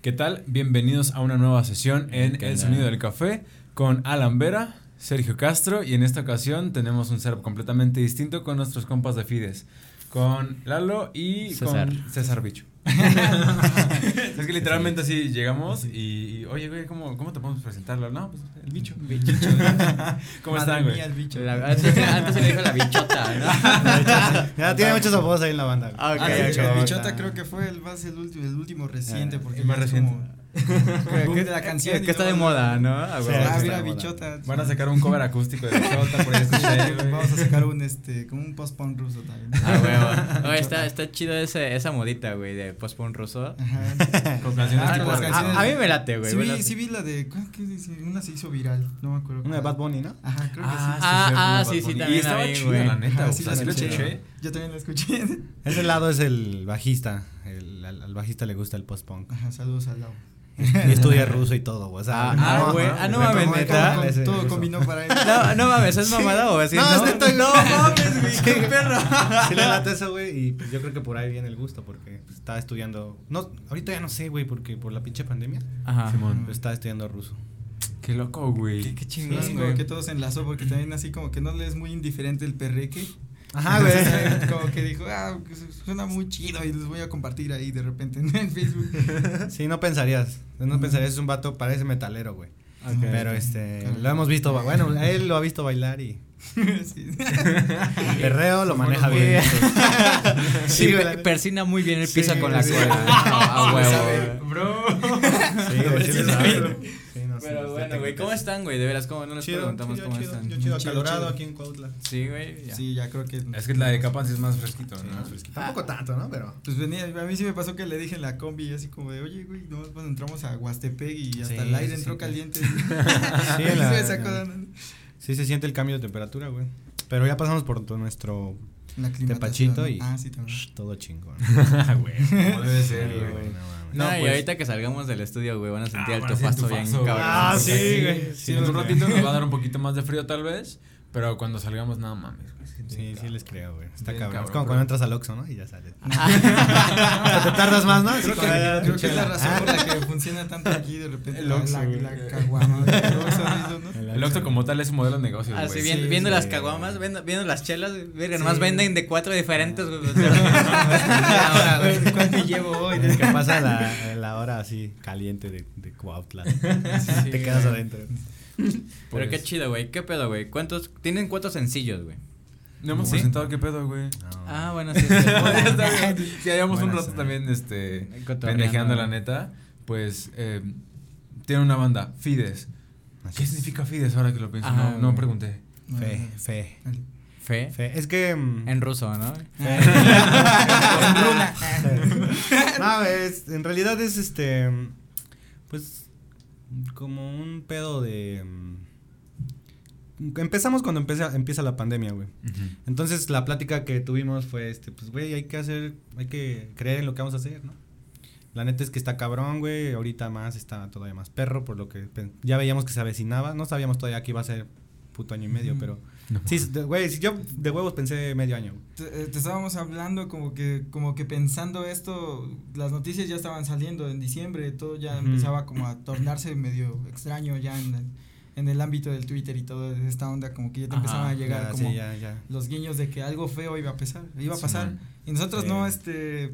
¿Qué tal? Bienvenidos a una nueva sesión en El Sonido del Café con Alan Vera, Sergio Castro y en esta ocasión tenemos un setup completamente distinto con nuestros compas de Fides, con Lalo y César. con César Bicho. es que literalmente así llegamos y, y, oye, güey, ¿cómo, ¿cómo te podemos presentarlo? No, pues el bicho. ¿Cómo están, güey? el bicho. La- antes, antes se le dijo la bichota, ¿no? Ya tiene muchos apodos ahí en la banda. Ah, ok, Ah, bichota creo que fue el más el último, el último reciente Ah, porque el más reciente. como de la canción. Que está de moda, ¿no? Ah, Sí. Ah, mira, bichota. Van a sacar un cover acústico de bichota, por ahí. Vamos a sacar un este como un post punk ruso también. Ah, huevo. Oye, está, está chido ese, esa modita, güey, de post-punk ruso. Ajá. Con canciones Ah, tipo las a- canciones- a, mí me late, güey. Sí vi, sí vi la de ¿cuál que dice? una se hizo viral, no me acuerdo. Una de. Bad Bunny, ¿no? Ajá, creo que Ah, sí. ah, ah, sí, sí, Bunny. también Y estaba güey. la neta, sí la sí la escuché. escuché. Yo también la escuché. Ese lado es el bajista. El, al, al bajista le gusta el post-punk. Ajá, saludos al lado. Y estudia ruso y todo, güey. O sea, Ah, ah, güey. Ah, no mames, Todo- neta. todo- combinó para él. No, no mames, ¿es mamada o así? No, es neta, no mames, güey, qué perro. Sí le late eso, güey, y pues yo creo que por ahí viene el gusto, porque pues, estaba estudiando, no, ahorita ya no sé, güey, porque por la pinche pandemia, Ajá. Simón. pues estaba estudiando ruso. Qué loco, güey. Qué, qué chingón, güey. que todo se enlazó porque también así como que no le es muy indiferente el perreque. Ajá, güey. Como que dijo, ah, suena muy chido y les voy a compartir ahí de repente en Facebook. Sí, no pensarías, no pensarías, es un vato, parece metalero, güey. Pero este, Claro. lo hemos visto, bueno, él lo ha visto bailar y Sí. el perreo lo maneja bien. Sí, persina muy bien el piso Sí, con la sí. Ah, sabe. huevo. Bro. Sí, no, sí, güey. ¿cómo están, güey? De veras, ¿cómo no les Chido, preguntamos chido, cómo chido, están? Yo chido, Chido, acalorado chido. aquí en Cuautla. Sí, güey. ya. Sí, ya creo que. Es que la de Capan sí es más fresquito, ¿no? Más fresquito. Tampoco tanto, ¿no? Pero. Pues venía, a mí sí me pasó que le dije en la combi así como de, oye, güey, no, pues entramos a Huastepec y hasta Sí, el aire sí, entró sí. caliente. Sí, la- sacó se siente el cambio de temperatura, güey. Pero ya pasamos por todo nuestro Tepachito y Ah, sí, también. Todo chingón. güey. Debe ser, güey. No No, y pues- ahorita que salgamos del estudio, güey, van a sentir Ah, el tufazo bien cabrón. Ah, sí, güey. Sí, Sí, en un ratito nos va a dar un poquito más de frío tal vez, pero cuando salgamos nada mames. Sí, sí les creo, güey. Está cabrón. cabrón, Es como bro. cuando entras al Oxxo, ¿no? Y ya sales. Ah. Hasta te tardas más, ¿no? Creo Sí, que, con- creo que es la razón por la que funciona tanto aquí de repente. El la- Oxxo, la, la caguama. El Oxxo, ¿no? El Oxxo como tal es un modelo de negocio, güey. Así Sí, viendo, viendo sí. las caguamas, viendo, viendo las chelas, verga, Sí. nomás venden de cuatro diferentes, güey. Ahora, güey, ¿cuánto llevo hoy? Es que pasa la, la hora así caliente de, de Cuautla. Sí, te quedas adentro. Pero Pues- qué chido, güey. ¿Qué pedo, güey? ¿Cuántos? Tienen cuatro sencillos, güey. No hemos ¿Sí? presentado qué pedo, güey. Ah, bueno, sí. sí. Está bien. Si hayamos un rato también, este, pendejeando la neta, pues, eh, tiene una banda, Fides. Así ¿Qué es. significa Fides ahora que lo pienso? No, no güey. pregunté. Fe, fe, Fe. fe. Es que. mm, En ruso, ¿no? no, es, en realidad es este. mm, Pues. Como un pedo de. Empezamos cuando empieza, empieza la pandemia, güey. Entonces la plática que tuvimos fue este, pues güey, hay que hacer, hay que creer en lo que vamos a hacer, ¿no? La neta es que está cabrón, güey, ahorita más está todavía más perro por lo que ya veíamos que se avecinaba, no sabíamos todavía que iba a ser puto año y medio, pero No. sí, güey, si yo de huevos pensé medio año. güey. Te, eh, te estábamos hablando como que como que pensando esto, las noticias ya estaban saliendo en diciembre, todo ya empezaba como a tornarse medio extraño ya en el, en el ámbito del Twitter y todo esta onda como que ya te Ajá, empezaban a llegar Ya, como sí, ya, ya. los guiños de que algo feo iba a pasar, iba a Sí, pasar man. y nosotros Sí. no este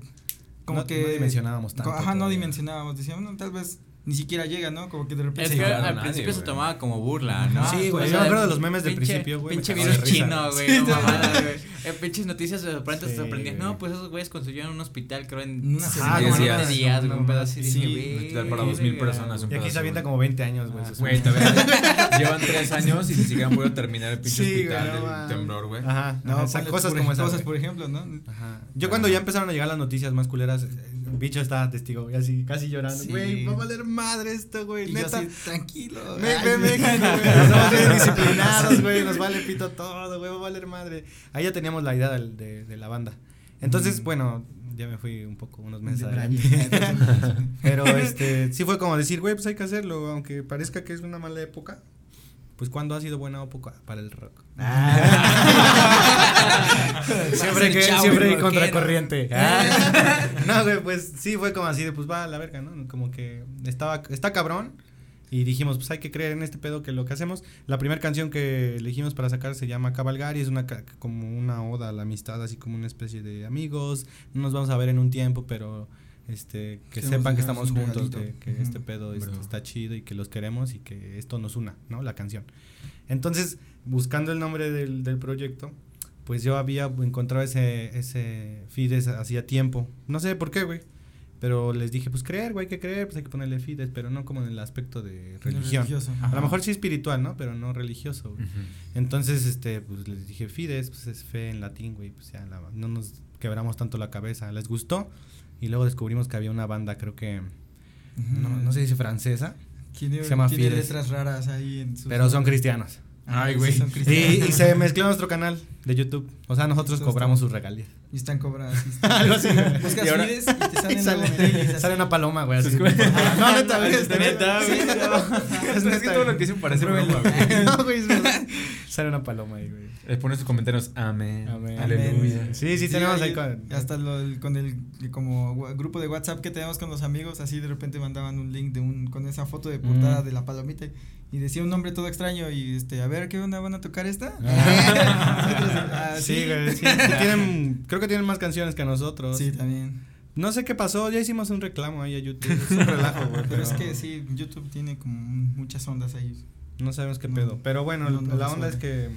como No- que no dimensionábamos tanto Ajá, no todavía. dimensionábamos, decíamos, no, tal vez ni siquiera llega, ¿no? Como que de repente Es Sí, que claro, al nadie, principio se güey. tomaba como burla, ¿no? Sí, güey, O yo me acuerdo de los memes del pinche- principio, güey, Pinche virus de chino, güey. Sí, no sí. güey. Eh, pinches noticias de te Sí, sorprendías. No, pues esos güeyes construyeron un hospital, creo, en Una semana, en días. Un pedazo así. Sí, un hospital para "Verga". 2000 personas, un Y aquí pedazo, se avienta como 20 años, güey. Ah, todavía llevan tres años y ni siquiera han podido terminar el pinche Sí, güey, hospital no del mames. temblor, güey. Ajá, no, cosas por- como esas. cosas por ejemplo, ¿no? Ajá. Yo cuando ya empezaron a llegar las noticias más culeras, eh, bicho estaba testigo, güey, así, casi llorando. Sí. Güey, va a valer madre esto, güey, Y yo neta. así, tranquilo. Me, ay, me, me, sí. güey, somos bien disciplinados, güey, nos vale pito todo, güey, va a valer madre. Ahí ya teníamos la idea de, de la banda. Entonces, Mm. bueno, ya me fui un poco, unos meses adelante. Pero, este, sí fue como decir, güey, pues hay que hacerlo, aunque parezca que es una mala época. Pues, ¿cuándo ha sido buena época para el rock? siempre que siempre contracorriente. no, güey, pues sí fue como así de pues va a la verga, ¿no? Como que estaba está cabrón. Y dijimos, pues hay que creer en este pedo que lo que hacemos. La primera canción que elegimos para sacar se llama Cabalgar y es una como una oda a la amistad, así como una especie de amigos. No nos vamos a ver en un tiempo, pero este que sepan que estamos juntos, que, este pedo está chido y que los queremos y que esto nos una, ¿no? La canción. Entonces, buscando el nombre del, del proyecto, pues yo había encontrado ese, ese feed hacía tiempo. No sé por qué, güey. Pero les dije, pues creer, güey, hay que creer, pues hay que ponerle fides, pero no como en el aspecto de religión. A lo mejor sí espiritual, ¿no? Pero no religioso. Entonces, este, pues les dije, fides, pues es fe en latín, güey, pues ya no nos quebramos tanto la cabeza. Les gustó y luego descubrimos que había una banda, creo que, no, no sé si dice francesa. se llama Fides. letras raras ahí en Pero son cristianos. Ay, güey. Y, y, se mezcló nuestro canal de YouTube. O sea, nosotros cobramos sus regalías. Y están cobradas. Algo así. Buscas y, ahora, y te sale, sale, una paloma, güey. Así. no, neta, güey. Es neta, güey. Es que todo lo que hice parece broma, güey. No, güey, es verdad. Sale una paloma ahí, güey. Les pones sus comentarios, amén. Amén. Aleluya. Sí, sí, tenemos ahí con. Hasta lo, con el como grupo de WhatsApp que tenemos con los amigos, así de repente mandaban un link de un con esa foto de portada de la palomita y decía un nombre todo extraño y este, a ver, ¿qué onda van a tocar esta? Ah. sí, güey, sí, tienen, creo que tienen más canciones que nosotros. Sí, también. No sé qué pasó, ya hicimos un reclamo ahí a YouTube, es un relajo, güey. Pero, es que sí, YouTube tiene como muchas ondas ahí. No sabemos qué pedo, pero bueno, la onda es que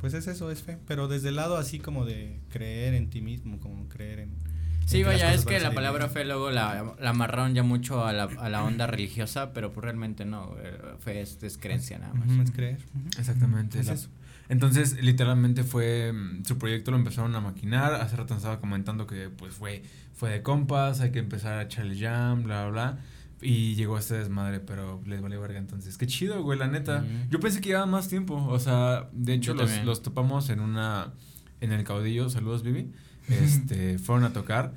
pues es eso, es fe, pero desde el lado así como de creer en ti mismo, como creer en Sí, vaya, es que la palabra fe luego la, la amarraron ya mucho a la, a la onda religiosa, pero pues realmente no, eh, fe es, es creencia nada más. es creer. Exactamente. Entonces, literalmente fue, mm, su proyecto lo empezaron a maquinar, hace rato estaba comentando que pues fue, fue de compas, hay que empezar a echarle jam, bla, bla, bla. Y llegó este desmadre, pero les vale verga entonces. Qué chido, güey, la neta. Yo pensé que iba más tiempo. O sea, de hecho, los, los, topamos en una. En el caudillo. Saludos, Vivi este, fueron a tocar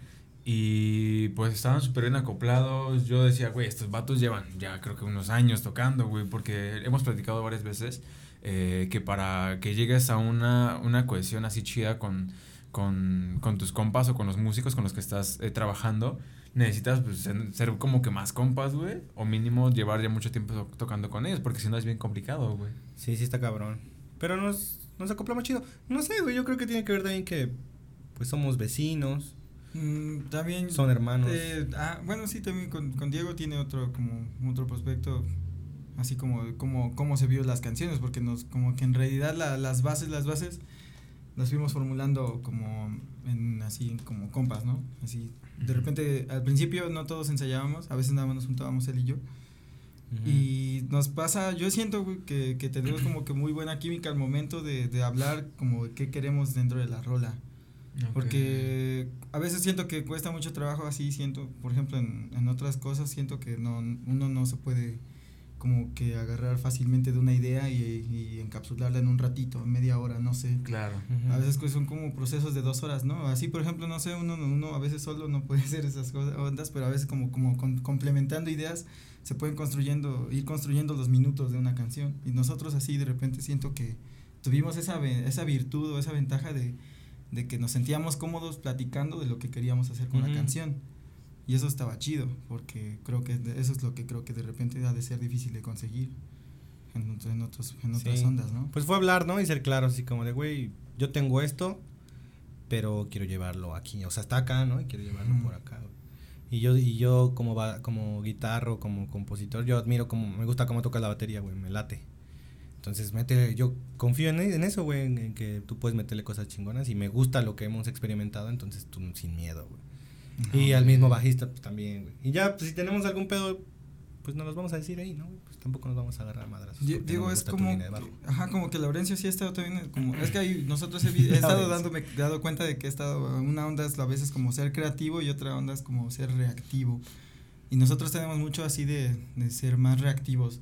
y pues estaban súper bien acoplados. Yo decía, güey, estos vatos llevan ya creo que unos años tocando, güey, porque hemos platicado varias veces eh, que para que llegues a una, una cohesión así chida con, con, con, tus compas o con los músicos con los que estás eh, trabajando, necesitas pues, ser, como que más compas, güey, o mínimo llevar ya mucho tiempo tocando con ellos, porque si no es bien complicado, güey. Sí, sí está cabrón. Pero nos, nos acoplamos chido. No sé, güey, yo creo que tiene que ver también que pues somos vecinos. Mm, también son hermanos. Eh, ah, bueno, sí, también con, con, Diego tiene otro como otro prospecto así como como cómo se vio las canciones porque nos como que en realidad la, las bases las bases las fuimos formulando como en así como compas, ¿no? Así de repente al principio no todos ensayábamos, a veces nada más nos juntábamos él y yo. Y nos pasa, yo siento que, que tenemos como que muy buena química al momento de, de hablar como de qué queremos dentro de la rola. Porque a veces siento que cuesta mucho trabajo así, siento, por ejemplo, en, en otras cosas siento que no, uno no se puede como que agarrar fácilmente de una idea y, y encapsularla en un ratito, en media hora, no sé. Claro. A veces pues son como procesos de dos horas, ¿no? Así, por ejemplo, no sé, uno, uno a veces solo no puede hacer esas cosas, ondas, pero a veces como, como complementando ideas se pueden construyendo, ir construyendo los minutos de una canción. Y nosotros así de repente siento que tuvimos esa, esa virtud o esa ventaja de de que nos sentíamos cómodos platicando de lo que queríamos hacer con la canción. Y eso estaba chido, porque creo que eso es lo que creo que de repente ha de ser difícil de conseguir en, en, otros, en otras ondas, ¿no? Pues fue hablar, ¿no? Y ser claro, así como de, güey, yo tengo esto, pero quiero llevarlo aquí. O sea, está acá, ¿no? Y quiero llevarlo por acá. Y yo, y yo como, va, como guitarro, como compositor, yo admiro como, me gusta cómo toca la batería, güey, me late. Entonces, mete, yo confío en, en eso, güey, en, que tú puedes meterle cosas chingonas y me gusta lo que hemos experimentado, entonces tú sin miedo, güey. y al mismo bajista, pues también, güey. Y ya, pues si tenemos algún pedo, pues nos los vamos a decir ahí, ¿no? Pues tampoco nos vamos a agarrar madras. Digo, es como, ajá, como que Laurencio sí ha estado también, como, es que ahí nosotros he, estado dándome, dado cuenta de que he estado, una onda es a veces como ser creativo y otra onda es como ser reactivo. Y nosotros tenemos mucho así de, de ser más reactivos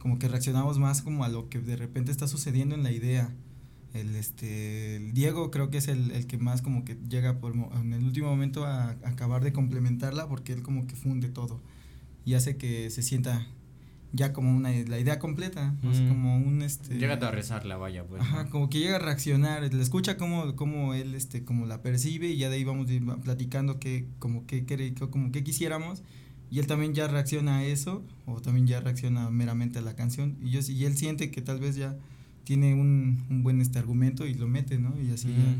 como que reaccionamos más como a lo que de repente está sucediendo en la idea. El, este, Diego creo que es el, el, que más como que llega por, en el último momento a, acabar de complementarla porque él como que funde todo y hace que se sienta ya como una la idea completa, como un este llega a rezarla, vaya, pues. Ajá, como que llega a reaccionar, le escucha como como él este como la percibe y ya de ahí vamos platicando que como que como que quisiéramos y él también ya reacciona a eso o también ya reacciona meramente a la canción y yo y él siente que tal vez ya tiene un, un buen este argumento y lo mete, ¿no? Y así ya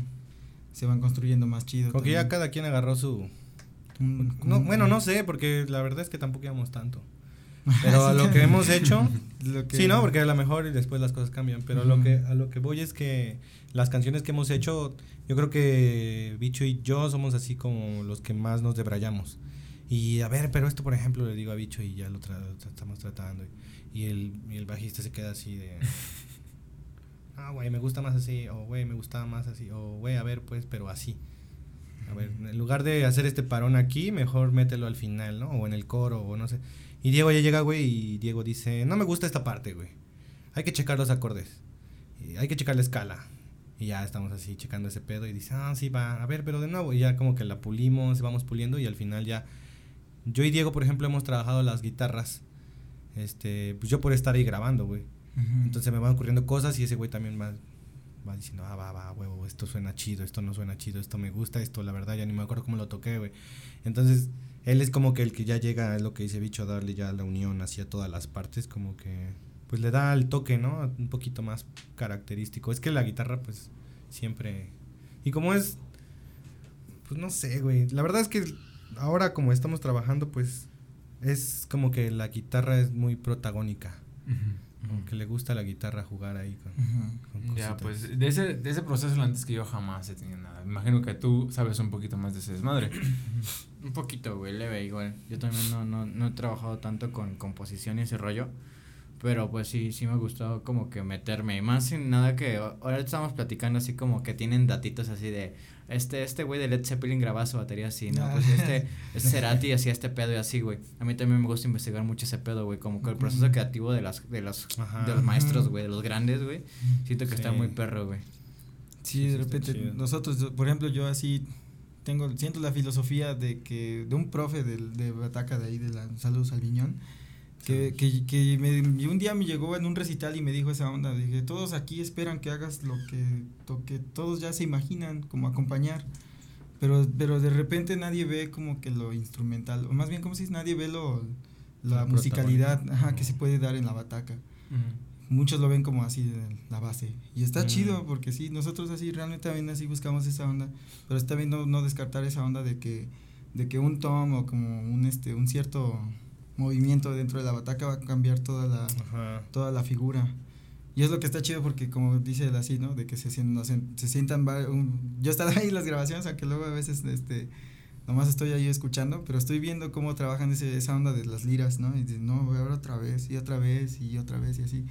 se van construyendo más chido. Porque ya cada quien agarró su no, bueno, no sé, porque la verdad es que tampoco íbamos tanto. Pero a lo que hemos hecho, sí, ¿no? Porque a lo mejor y después las cosas cambian, pero lo que, a lo que voy es que las canciones que hemos hecho, yo creo que Bicho y yo somos así como los que más nos debrayamos. Y a ver, pero esto por ejemplo le digo a Bicho y ya lo, estamos tratando. Y, el, y el bajista se queda así de... Ah, güey, me gusta más así, o güey, me gustaba más así, o güey, a ver, pues, pero así. A ver, en lugar de hacer este parón aquí, mejor mételo al final, ¿no? O en el coro, o no sé. Y Diego ya llega, güey, y Diego dice, no me gusta esta parte, güey. Hay que checar los acordes. hay que checar la escala. Y ya estamos así checando ese pedo y dice, ah, sí, va, a ver, pero de nuevo. Y ya como que la pulimos, vamos puliendo y al final ya... Yo y Diego, por ejemplo, hemos trabajado las guitarras. Este, pues yo por estar ahí grabando, güey. Entonces me van ocurriendo cosas y ese güey también va, va diciendo, ah, va, va, huevo, esto suena chido, esto no suena chido, esto me gusta, esto la verdad ya ni me acuerdo cómo lo toqué, güey. Entonces él es como que el que ya llega, es lo que dice Bicho, a darle ya la unión hacia todas las partes, como que pues le da el toque, ¿no? Un poquito más característico. Es que la guitarra pues siempre... Y como es... Pues no sé, güey. La verdad es que ahora como estamos trabajando pues es como que la guitarra es muy protagónica. Como que le gusta la guitarra jugar ahí con, Ya, pues de ese, de ese proceso antes que yo jamás he tenido nada. Imagino que tú sabes un poquito más de ese desmadre. un poquito, güey, leve igual. Yo también no, no, no he trabajado tanto con composición y ese rollo. Pero pues sí, sí me ha gustado como que meterme. Y más sin nada que ahora estamos platicando así como que tienen datitos así de este, este güey de Led Zeppelin grababa su batería así, ¿no? Pues este, este Cerati hacía este pedo y así, güey. A mí también me gusta investigar mucho ese pedo, güey. Como que el proceso creativo de las, de los, de los maestros, güey, de los grandes, güey. Siento que está muy perro, güey. Sí, de repente, nosotros, por ejemplo, yo así tengo, siento la filosofía de que, de un profe de, de Bataca de ahí, de la Salud Salviñón, que, que, que me, un día me llegó en un recital y me dijo esa onda, dije, todos aquí esperan que hagas lo que, lo que todos ya se imaginan, como acompañar, pero, pero de repente nadie ve como que lo instrumental, o más bien como si nadie ve lo, la, musicalidad ajá, que se puede dar en la bataca. Muchos lo ven como así la base. Y está chido porque sí, nosotros así realmente también así buscamos esa onda, pero está bien no, no descartar esa onda de que, de que un tom o como un, este, un cierto movimiento dentro de la bataca va a cambiar toda la, toda la figura. Y es lo que está chido porque como dice él así, ¿no? De que se, sientan, se sientan, yo estaba ahí en las grabaciones, aunque luego a veces, este, nomás estoy ahí escuchando, pero estoy viendo cómo trabajan ese, esa onda de las liras, ¿no? Y de, no, ahora otra vez, y otra vez, y otra vez, y así.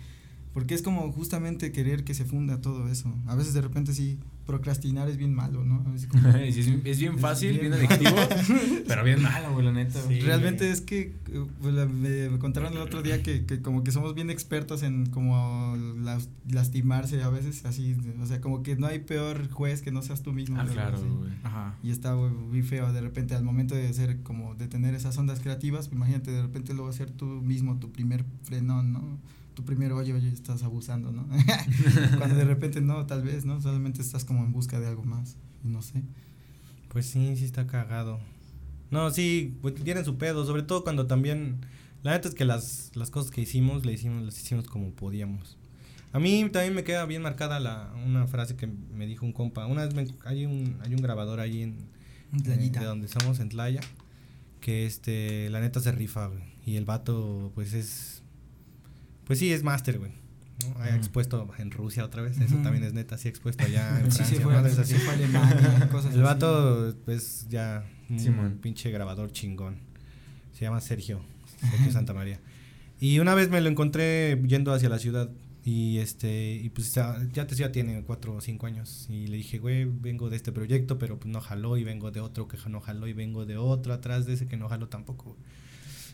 Porque es como justamente querer que se funda todo eso. A veces de repente sí, procrastinar es bien malo, ¿no? es, bien fácil, bien, adictivo, pero bien malo, güey, la neta. Realmente es que pues, me, contaron el otro día que, que, como que somos bien expertos en como lastimarse a veces, así, o sea, como que no hay peor juez que no seas tú mismo. Ah, claro, güey. Ajá. Y está muy feo de repente al momento de hacer como de tener esas ondas creativas, imagínate de repente luego hacer tú mismo tu primer frenón, ¿no? Primero, oye, oye, estás abusando, ¿no? Cuando de repente no, tal vez, ¿no? Solamente estás como en busca de algo más, no sé. Pues sí, sí está cagado. No, sí, pues tienen su pedo, sobre todo cuando también, la neta es que las, las cosas que hicimos, le hicimos, las hicimos como podíamos. A mí también me queda bien marcada la, una frase que me dijo un compa. Una vez me, hay, un, hay un grabador ahí en, de donde somos, en Tlaya, que este, la neta se rifa, güey. Y el vato, pues es pues sí, es máster, güey. ¿no? Ha expuesto en Rusia otra vez, eso también es neta, sí ha expuesto allá en Francia, sí, fue, Alemania, cosas El vato, pues ya, un pinche grabador chingón. Se llama Sergio, Sergio Santa María. Y una vez me lo encontré yendo hacia la ciudad y este, y pues ya, ya, ya tiene cuatro o cinco años. Y le dije, güey, vengo de este proyecto, pero pues no jaló, y vengo de otro que no jaló, y vengo de otro atrás de ese que no jaló tampoco.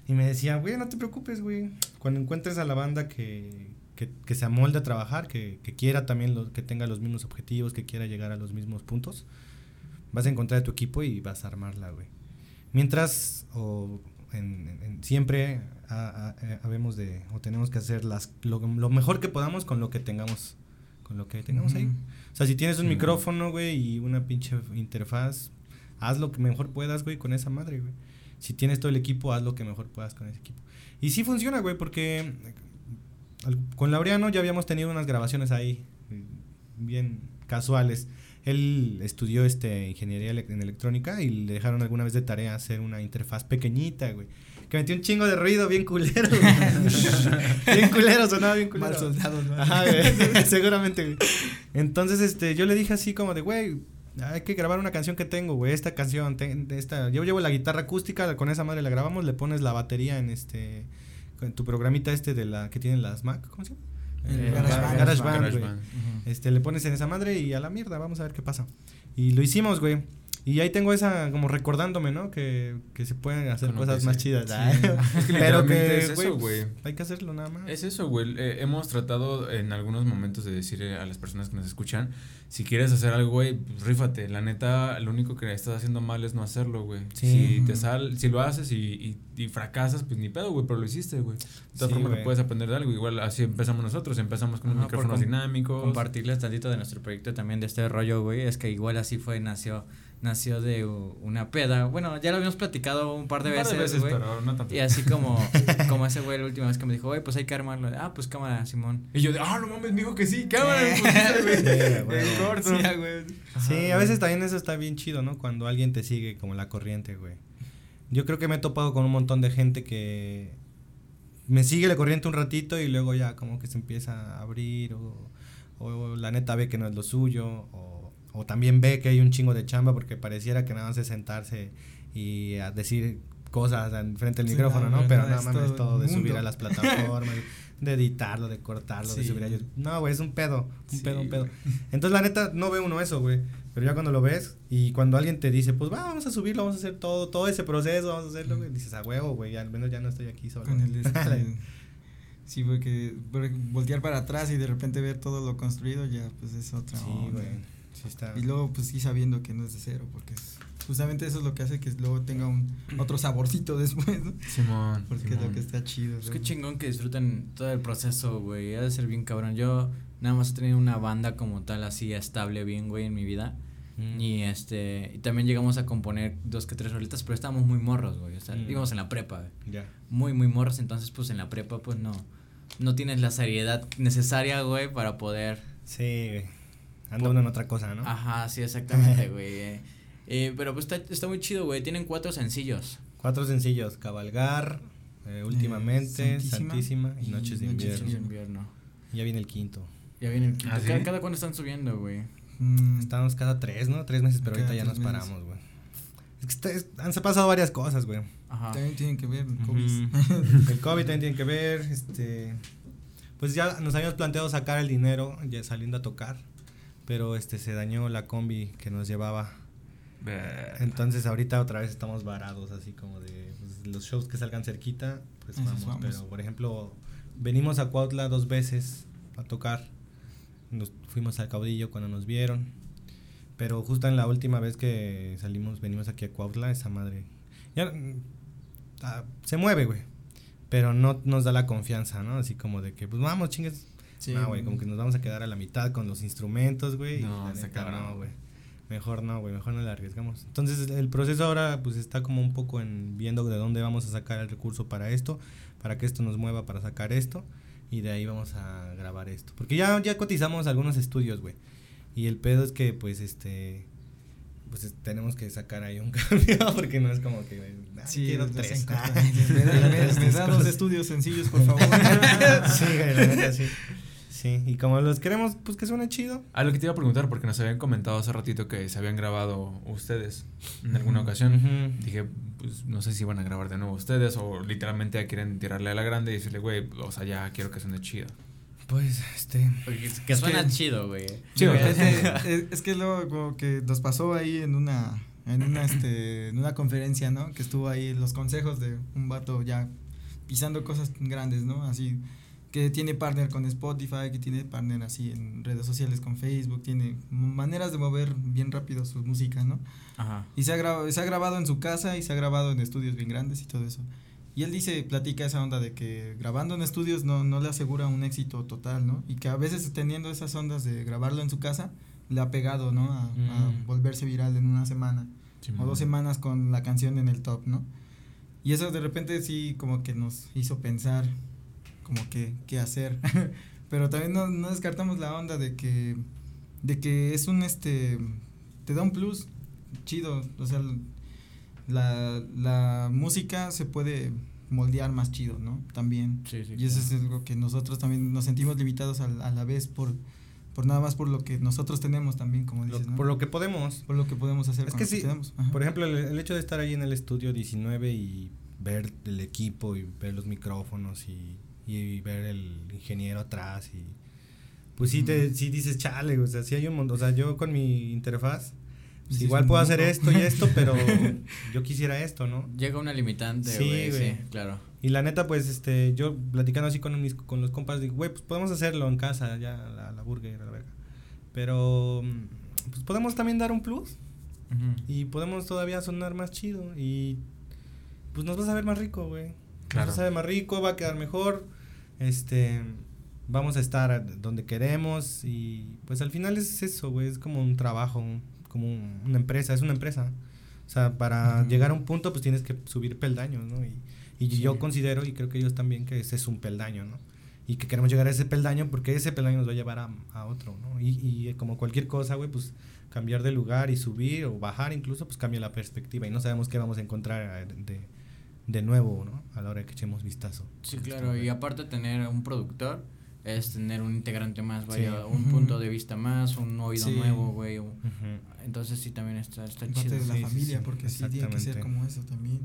Y me decía, güey, no te preocupes, güey. Cuando encuentres a la banda que, que, que se amolde a trabajar, que, que quiera también, lo, que tenga los mismos objetivos, que quiera llegar a los mismos puntos, vas a encontrar a tu equipo y vas a armarla, güey. Mientras, o en, siempre eh, habemos de, o tenemos que hacer las, lo, lo, mejor que podamos con lo que tengamos, con lo que tengamos ahí. O sea, si tienes un micrófono, güey, y una pinche interfaz, haz lo que mejor puedas, güey, con esa madre, güey. Si tienes todo el equipo, haz lo que mejor puedas con ese equipo. Y sí funciona, güey, porque eh, con Laureano ya habíamos tenido unas grabaciones ahí, bien casuales. Él estudió este ingeniería en electrónica y le dejaron alguna vez de tarea hacer una interfaz pequeñita, güey. Que metió un chingo de ruido bien culero, bien culero, sonaba bien culero. Mal soldado, ¿no? Ajá, güey, seguramente, güey. Entonces, este, yo le dije así como de, güey, hay que grabar una canción que tengo, güey, esta canción, esta, yo llevo la guitarra acústica, con esa madre la grabamos, le pones la batería en este, en tu programita este de la que tienen las Mac, ¿cómo se llama? Eh, GarageBand, güey. Este, le pones en esa madre y a la mierda, vamos a ver qué pasa. Y lo hicimos, güey. Y ahí tengo esa, como recordándome, ¿no? Que, que se pueden hacer cosas más chidas. Pero que, es eso, güey. Hay que hacerlo nada más. Es eso, güey. Eh, hemos tratado en algunos momentos de decir a las personas que nos escuchan, si quieres hacer algo, güey, pues rífate. La neta, lo único que estás haciendo mal es no hacerlo, güey. Si te sal, si lo haces y, y, y fracasas, pues ni pedo, güey, pero lo hiciste, güey. De todas formas, puedes aprender de algo. Igual así empezamos nosotros, empezamos con un micrófono dinámico Compartirles tantito de nuestro proyecto también de este rollo, güey. Es que igual así fue, nació nació de una peda. Bueno, ya lo habíamos platicado un par de un veces. Par de veces, pero no tanto. Y así como, como ese güey la última vez que me dijo, güey, pues hay que armarlo. Ah, pues cámara, Simón. Y yo de, ah, no mames, me dijo que sí, cámara, güey. Sí, corto. Sí, güey. sí, a veces también eso está bien chido, ¿no? Cuando alguien te sigue como la corriente, güey. Yo creo que me he topado con un montón de gente que me sigue la corriente un ratito y luego ya como que se empieza a abrir o, o la neta ve que no es lo suyo o o también ve que hay un chingo de chamba porque pareciera que nada más es sentarse y a decir cosas frente al micrófono, ¿no? Pero nada más es todo de subir a las plataformas, de editarlo, de cortarlo, de subir a ellos. No, güey, es un pedo, un pedo, un pedo. Entonces, la neta, no ve uno eso, güey. Pero ya cuando lo ves y cuando alguien te dice, pues va, vamos a subirlo, vamos a hacer todo, todo ese proceso, vamos a hacerlo, güey, dices, a huevo, güey, al menos ya no estoy aquí solo. Con el sí, porque voltear para atrás y de repente ver todo lo construido ya, pues es otra. Sí, güey. Y luego, pues sí sabiendo que no es de cero, porque justamente eso es lo que hace que luego tenga un otro saborcito después, ¿no? Simón. Porque es lo que está chido. Es que chingón que disfruten todo el proceso, güey. Ha de ser bien cabrón. Yo nada más he tenido una banda como tal, así estable, bien, güey, en mi vida. Mm. Y este, y también llegamos a componer dos que tres rolitas, pero estábamos muy morros, güey. O sea, mm. íbamos en la prepa, güey. Muy, muy morros. Entonces, pues en la prepa, pues no, no tienes la seriedad necesaria, güey, para poder. Sí, güey Anda uno en otra cosa, ¿no? Ajá, sí, exactamente, güey. Eh, pero pues está, está muy chido, güey. Tienen cuatro sencillos. Cuatro sencillos. Cabalgar, eh, Últimamente, Santísima, y Noches de Invierno. Noches de invierno. Ya viene el quinto. Ya viene el quinto. ¿Ah, ¿Cada, ¿Cada, cuándo están subiendo, güey? Mm. Estamos cada tres, ¿no? Tres meses, pero ahorita ya nos paramos, güey. Es que han se pasado varias cosas, güey. Ajá. También tienen que ver el COVID. el COVID también tiene que ver, este... Pues ya nos habíamos planteado sacar el dinero ya saliendo a tocar pero este se dañó la combi que nos llevaba. Entonces ahorita otra vez estamos varados, así como de pues, los shows que salgan cerquita, pues vamos, Pero por ejemplo, venimos a Cuautla dos veces a tocar. Nos fuimos al caudillo cuando nos vieron. Pero justo en la última vez que salimos, venimos aquí a Cuautla, esa madre. Ya ah, se mueve, güey. Pero no nos da la confianza, ¿no? Así como de que, pues vamos, chingues, no, güey, como que nos vamos a quedar a la mitad con los instrumentos, güey. No, se no, güey. Mejor no, güey, mejor no le arriesgamos. Entonces, el proceso ahora, pues, está como un poco en viendo de dónde vamos a sacar el recurso para esto, para que esto nos mueva para sacar esto, y de ahí vamos a grabar esto. Porque ya, ya cotizamos algunos estudios, güey. Y el pedo es que, pues, este, pues tenemos que sacar ahí un cambio porque no es como que sí, quiero tres. me, da dos estudios sencillos, por favor. sí, la neta, sí. Sí, y como los queremos, pues que suene chido. Ah, lo que te iba a preguntar, porque nos habían comentado hace ratito que se habían grabado ustedes en alguna ocasión. Dije, pues no sé si van a grabar de nuevo ustedes o literalmente ya quieren tirarle a la grande y decirle, güey, o sea, ya quiero que suene chido. Pues, este. que suena chido, güey. es, que luego como que nos pasó ahí en una. En una, este, en una conferencia, ¿no? Que estuvo ahí los consejos de un vato ya pisando cosas grandes, ¿no? Así que tiene partner con Spotify, que tiene partner así en redes sociales con Facebook, tiene maneras de mover bien rápido su música, ¿no? Ajá. Y se ha, grabado, se ha grabado en su casa y se ha grabado en estudios bien grandes y todo eso. Y él dice, platica esa onda de que grabando en estudios no, no le asegura un éxito total, ¿no? Y que a veces teniendo esas ondas de grabarlo en su casa, le ha pegado, ¿no? A, a Mm. volverse viral en una semana o dos semanas con la canción en el top, ¿no? Y eso de repente sí como que nos hizo pensar como que qué hacer. Pero también no, no descartamos la onda de que de que es un este te da un plus chido, o sea, la, la música se puede moldear más chido, ¿no? También. Sí, sí, y eso claro. es algo que nosotros también nos sentimos limitados a, a la vez por por nada más por lo que nosotros tenemos también, como dices, ¿no? Por lo que podemos. por lo que podemos hacer Es con que lo que sí, tenemos. Por ejemplo, el, el hecho de estar ahí en el estudio 19 y ver el equipo y ver los micrófonos y, y ver el ingeniero atrás y pues sí te sí dices chale, o sea, sí hay un montón, o sea, yo con mi interfaz pues Sí, igual puedo hacer esto y esto, pero yo quisiera esto, ¿no? Llega una limitante, Sí, güey. Sí, claro. Y la neta, pues, este, yo platicando así con mis, con los compas, digo, güey, pues podemos hacerlo en casa, ya, la, la burger, la verga. Pero, mm, pues podemos también dar un plus y podemos todavía sonar más chido y pues nos va a saber más rico, güey. Claro. Nos va a saber más rico, va a quedar mejor. Este, vamos a estar donde queremos y pues al final es eso, güey, es como un trabajo, como un- una empresa, es una empresa. O sea, para llegar a un punto pues tienes que subir peldaños, ¿no? Y, y Sí. yo considero y creo que ellos también que ese es un peldaño, ¿no? Y que queremos llegar a ese peldaño porque ese peldaño nos va a llevar a, a otro, ¿no? Y, y como cualquier cosa, güey, pues cambiar de lugar y subir o bajar incluso, pues cambia la perspectiva y no sabemos qué vamos a encontrar eh, de, de nuevo, ¿no? A la hora de que echemos vistazo. Sí, claro. Y aparte de tener un productor, es tener un integrante más, vaya, Sí. un punto de vista más, un oído Sí. nuevo, güey. Entonces sí también está, está parte chido. de la sí, familia, sí, porque sí tiene que ser exactamente. como eso también.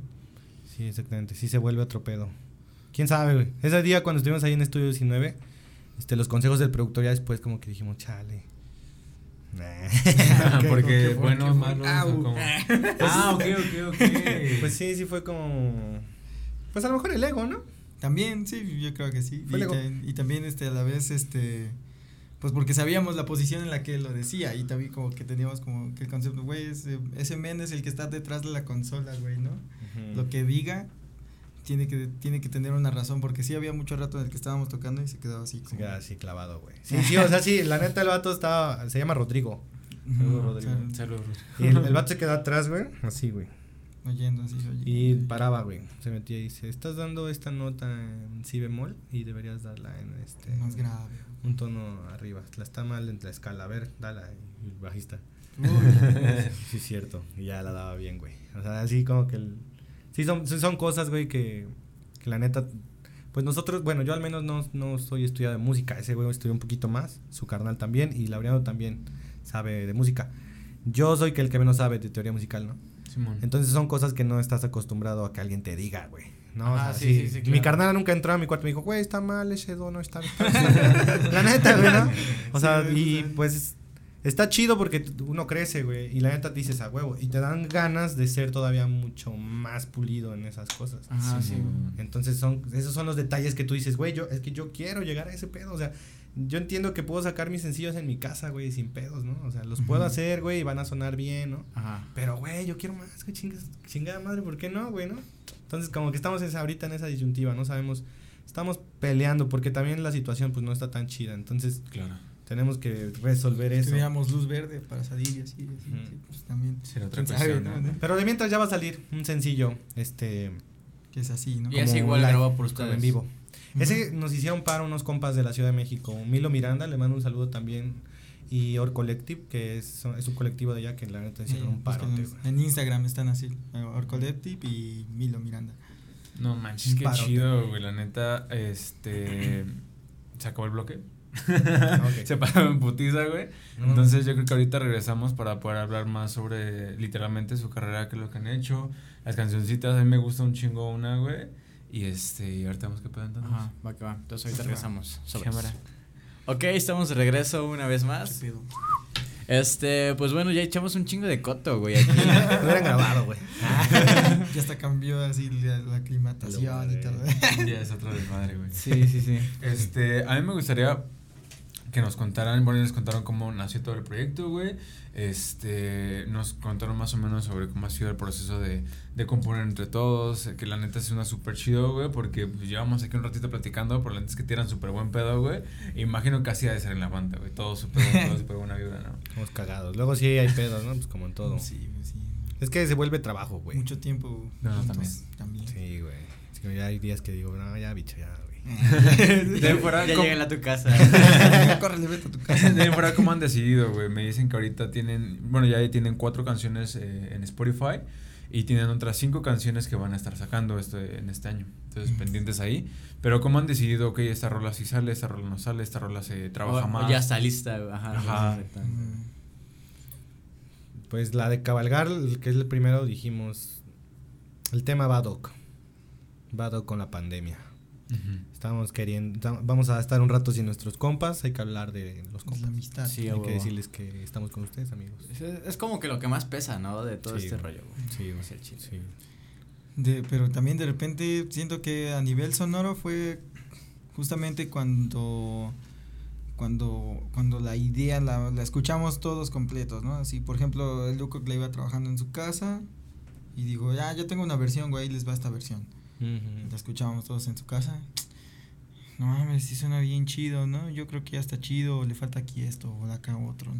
Sí, exactamente. Sí se vuelve otro pedo. ¿Quién sabe, güey? Ese día cuando estuvimos ahí en Estudio 19, este, los consejos del productor ya después como que dijimos, chale. Porque buenos, ¿Por malos, Ah, o como- Ah, ok, ok, ok. pues sí, sí fue como... Pues a lo mejor el ego, ¿no? También, sí, yo creo que sí. Fue Y, el ego. ta- y también este a la vez este pues porque sabíamos la posición en la que él lo decía y también como que teníamos como que el concepto, güey, ese, ese men es el que está detrás de la consola, güey, ¿no? Lo que diga tiene que tiene que tener una razón porque sí había mucho rato en el que estábamos tocando y se quedaba así Se como queda así clavado, güey. Sí, sí, o sea, sí, la neta el vato estaba... Se llama Rodrigo. Saludos, Rodrigo. Saludos. Y el, el vato se quedó atrás, güey. Así, güey. oyendo así, oyendo. Y paraba, güey. Se metía y dice, estás dando esta nota en si bemol y deberías darla en este... más grave. Un tono arriba. La está mal en la escala. A ver, dala. Y el bajista. Uy, Sí, es cierto. Y ya la daba bien, güey. O sea, así como que el... Sí, son, sí son cosas, güey, que, que la neta... Pues nosotros, bueno, yo al menos no, no soy estudiado de música. Ese güey estudió un poquito más. Su carnal también. Y Laureano también sabe de música. Yo soy que el que menos sabe de teoría musical, ¿no? Simón. Entonces son cosas que no estás acostumbrado a que alguien te diga, güey. No, Ajá, o sea, Ah, sí, sí. sí, sí, Mi carnal nunca entró a mi cuarto y me dijo, güey, está mal ese do, no está la neta, güey, ¿no? O sea, y pues está chido porque uno crece, güey, y la neta dices a huevo, y te dan ganas de ser todavía mucho más pulido en esas cosas. Ajá, sí. Entonces son, esos son los detalles que tú dices, güey, yo, es que yo quiero llegar a ese pedo, o sea, yo entiendo que puedo sacar mis sencillos en mi casa, güey, sin pedos, ¿no? O sea, los puedo hacer, güey, y van a sonar bien, ¿no? Ajá. Pero, güey, yo quiero más, güey, chingas, chingada madre, ¿por qué no, güey, no? Entonces, como que estamos esa, ahorita en esa disyuntiva, no sabemos, estamos peleando porque también la situación, pues, no está tan chida, entonces Claro. Tenemos que resolver eso. Tuviéramos luz verde para salir y así, y así, sí, pues también. Será otra cuestión, ¿no? ¿no? Pero de mientras ya va a salir un sencillo, este, Que es así, ¿no? Y es igual grabado por ustedes. en vivo. Ese nos hicieron para unos compas de la Ciudad de México, Milo Miranda, le mando un saludo también, y Or Collective, que es, es un colectivo de allá que la neta hicieron un búsquenlos. güey. en Instagram están así, eh, Orcoleptip y Milo Miranda. No manches, qué parote. chido, güey. La neta, este. Se acabó el bloque. Se paró en putiza, güey. No. Entonces yo creo que ahorita regresamos para poder hablar más sobre literalmente su carrera, qué es lo que han hecho, las cancioncitas, a mí me gusta un chingo una, güey. Y este, y ahorita vamos que pedo entonces. Ajá, va que va. Entonces ahorita regresamos. Cámara. Ok, estamos de regreso una vez ¿Qué más. Este, pues bueno, ya echamos un chingo de coto, güey, aquí. Lo hubieran grabado, güey. ya hasta cambió así la, la aclimatación y todo. Ya es otro desmadre, güey. Sí, sí, sí. Este, a mí me gustaría que nos contaran, bueno, les contaron cómo nació todo el proyecto, güey. Este, nos contaron más o menos sobre cómo ha sido el proceso de, de componer entre todos, que la neta es una súper chido, güey, porque pues, llevamos aquí un ratito platicando, por la neta es que tiran súper buen pedo, güey. Imagino que así ha de ser en la banda, güey, todo súper todo súper buena vibra, ¿no? Estamos cagados. Luego sí hay pedos, ¿no? Pues como en todo. Sí, sí. Es que se vuelve trabajo, güey. Mucho tiempo. No, juntos también. Sí, güey. Es que ya hay días que digo, no, ya, bicho, ya, güey. De fuera, ya ¿cómo- llegan a tu casa. Córrele, vete a tu casa. De fuera, ¿cómo han decidido, güey? Me dicen que ahorita tienen, bueno, ya tienen cuatro canciones eh, en Spotify y tienen otras cinco canciones que van a estar sacando este, en este año. Entonces, pendientes ahí. Pero ¿cómo han decidido, ok, esta rola sí sale, esta rola no sale, esta rola se trabaja O- o más? ya está lista. Ajá. Ajá. Mm, Pues la de cabalgar, que es el primero, dijimos. El tema Badoc. Badoc con la pandemia. Estamos queriendo. Vamos a estar un rato sin nuestros compas. Hay que hablar de los la compas. amistad. Sí, a Hay que decirles que estamos con ustedes, amigos. Es, es como que lo que más pesa, ¿no? De todo Sí, este rollo. Sí, el chile. Sí. De, pero también de repente siento que a nivel sonoro fue justamente cuando cuando cuando la idea la, la escuchamos todos completos, ¿no? Así, por ejemplo, el Luco que la iba trabajando en su casa y digo, ya, yo tengo una versión, güey, ahí les va esta versión. La escuchábamos todos en su casa. No mames, sí suena bien chido, ¿no? Yo creo que ya está chido, o le falta aquí esto, o de acá otro.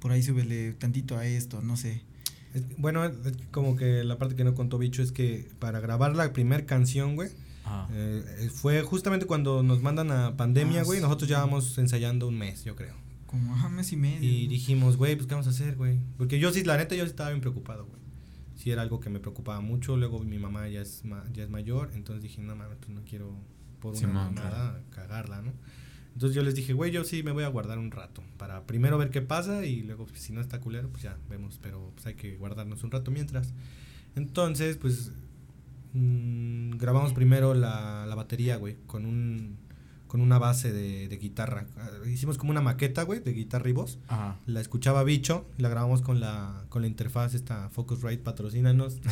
Por ahí súbele tantito a esto, no sé. Es- bueno, es como que la parte que no contó Bicho es que para grabar la primer canción, güey, Ajá. eh, eh, fue justamente cuando nos mandan a pandemia, Ah, güey. sí. Nosotros ya vamos ensayando un mes, yo creo. Como, ajá, mes y medio. Y ¿no? dijimos, güey, pues ¿qué vamos a hacer, güey? Porque yo sí, la neta, yo sí estaba bien preocupado, güey. Sí era algo que me preocupaba mucho. Luego mi mamá ya es, ma- ya es mayor, entonces dije, no mames, pues no quiero por una Simón, mamada cagarla, ¿no? Entonces yo les dije, güey, yo sí me voy a guardar un rato para primero ver qué pasa y luego pues, si no está culero, pues ya vemos, pero pues hay que guardarnos un rato mientras. Entonces, pues mm, grabamos primero la, la batería, güey, con un con una base de, de guitarra. Ah, Hicimos como una maqueta, güey, de guitarra y voz. Ajá. La escuchaba Bicho, la grabamos con la, con la interfaz esta Focusrite, patrocínanos.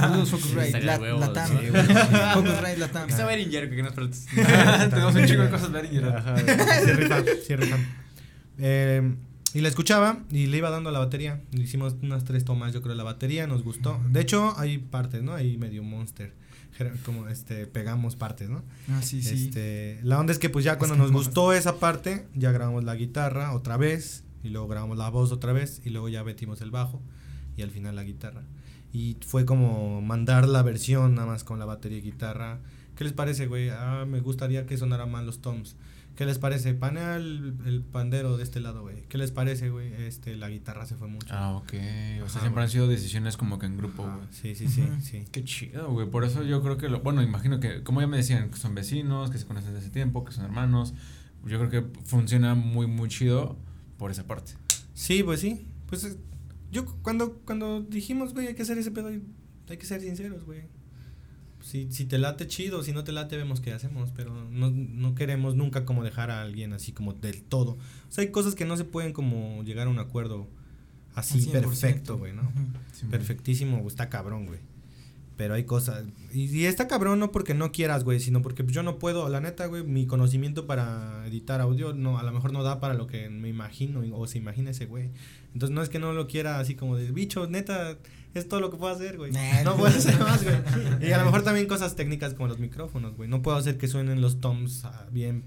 Saludos, Focusrite. La, sí, güey. Focusrite Latam. Aquí está Behringer, que nos. Tenemos un chingo de cosas de Behringer. Sí rifan. Eh, y la escuchaba y le iba dando a la batería. Le hicimos unas tres tomas, yo creo, de la batería, nos gustó. De hecho, hay partes, ¿no? Hay medio monster. Como este, pegamos partes, ¿no? Ah, sí, sí. Este, la onda es que pues ya Es cuando que nos gustó esa parte, ya grabamos la guitarra otra vez, y luego grabamos la voz otra vez, y luego ya metimos el bajo, y al final la guitarra. Y fue como mandar la versión nada más con la batería y guitarra. ¿Qué les parece, güey? Ah, me gustaría que sonara más los toms. ¿Qué les parece? Panea el, el pandero de este lado, güey. ¿Qué les parece, güey? Este, la guitarra se fue mucho. Ah, ok. O sea, siempre han sido decisiones como que en grupo, güey. sí, sí, sí, sí. Qué chido, güey. Por eso yo creo que, lo, bueno, imagino que, como ya me decían, que son vecinos, que se conocen desde hace tiempo, que son hermanos. Yo creo que funciona muy, muy chido por esa parte. Sí, pues sí. Pues yo cu- cuando, cuando dijimos, güey, hay que hacer ese pedo, hay que ser sinceros, güey. Si, si te late chido, si no te late, vemos qué hacemos, pero no, no queremos nunca como dejar a alguien así como del todo. O sea, hay cosas que no se pueden como llegar a un acuerdo así Al 100%. perfecto, güey, ¿no? Perfectísimo, está cabrón, güey. Pero hay cosas. Y, y está cabrón no porque no quieras, güey, sino porque yo no puedo. La neta, güey, mi conocimiento para editar audio no, a lo mejor no da para lo que me imagino o se imagina ese güey. Entonces no es que no lo quiera así como de bicho, neta, es todo lo que puedo hacer, güey. Nah, No no. puedo hacer más, güey. Y a lo mejor también cosas técnicas como los micrófonos, güey. No puedo hacer que suenen los toms ah, bien,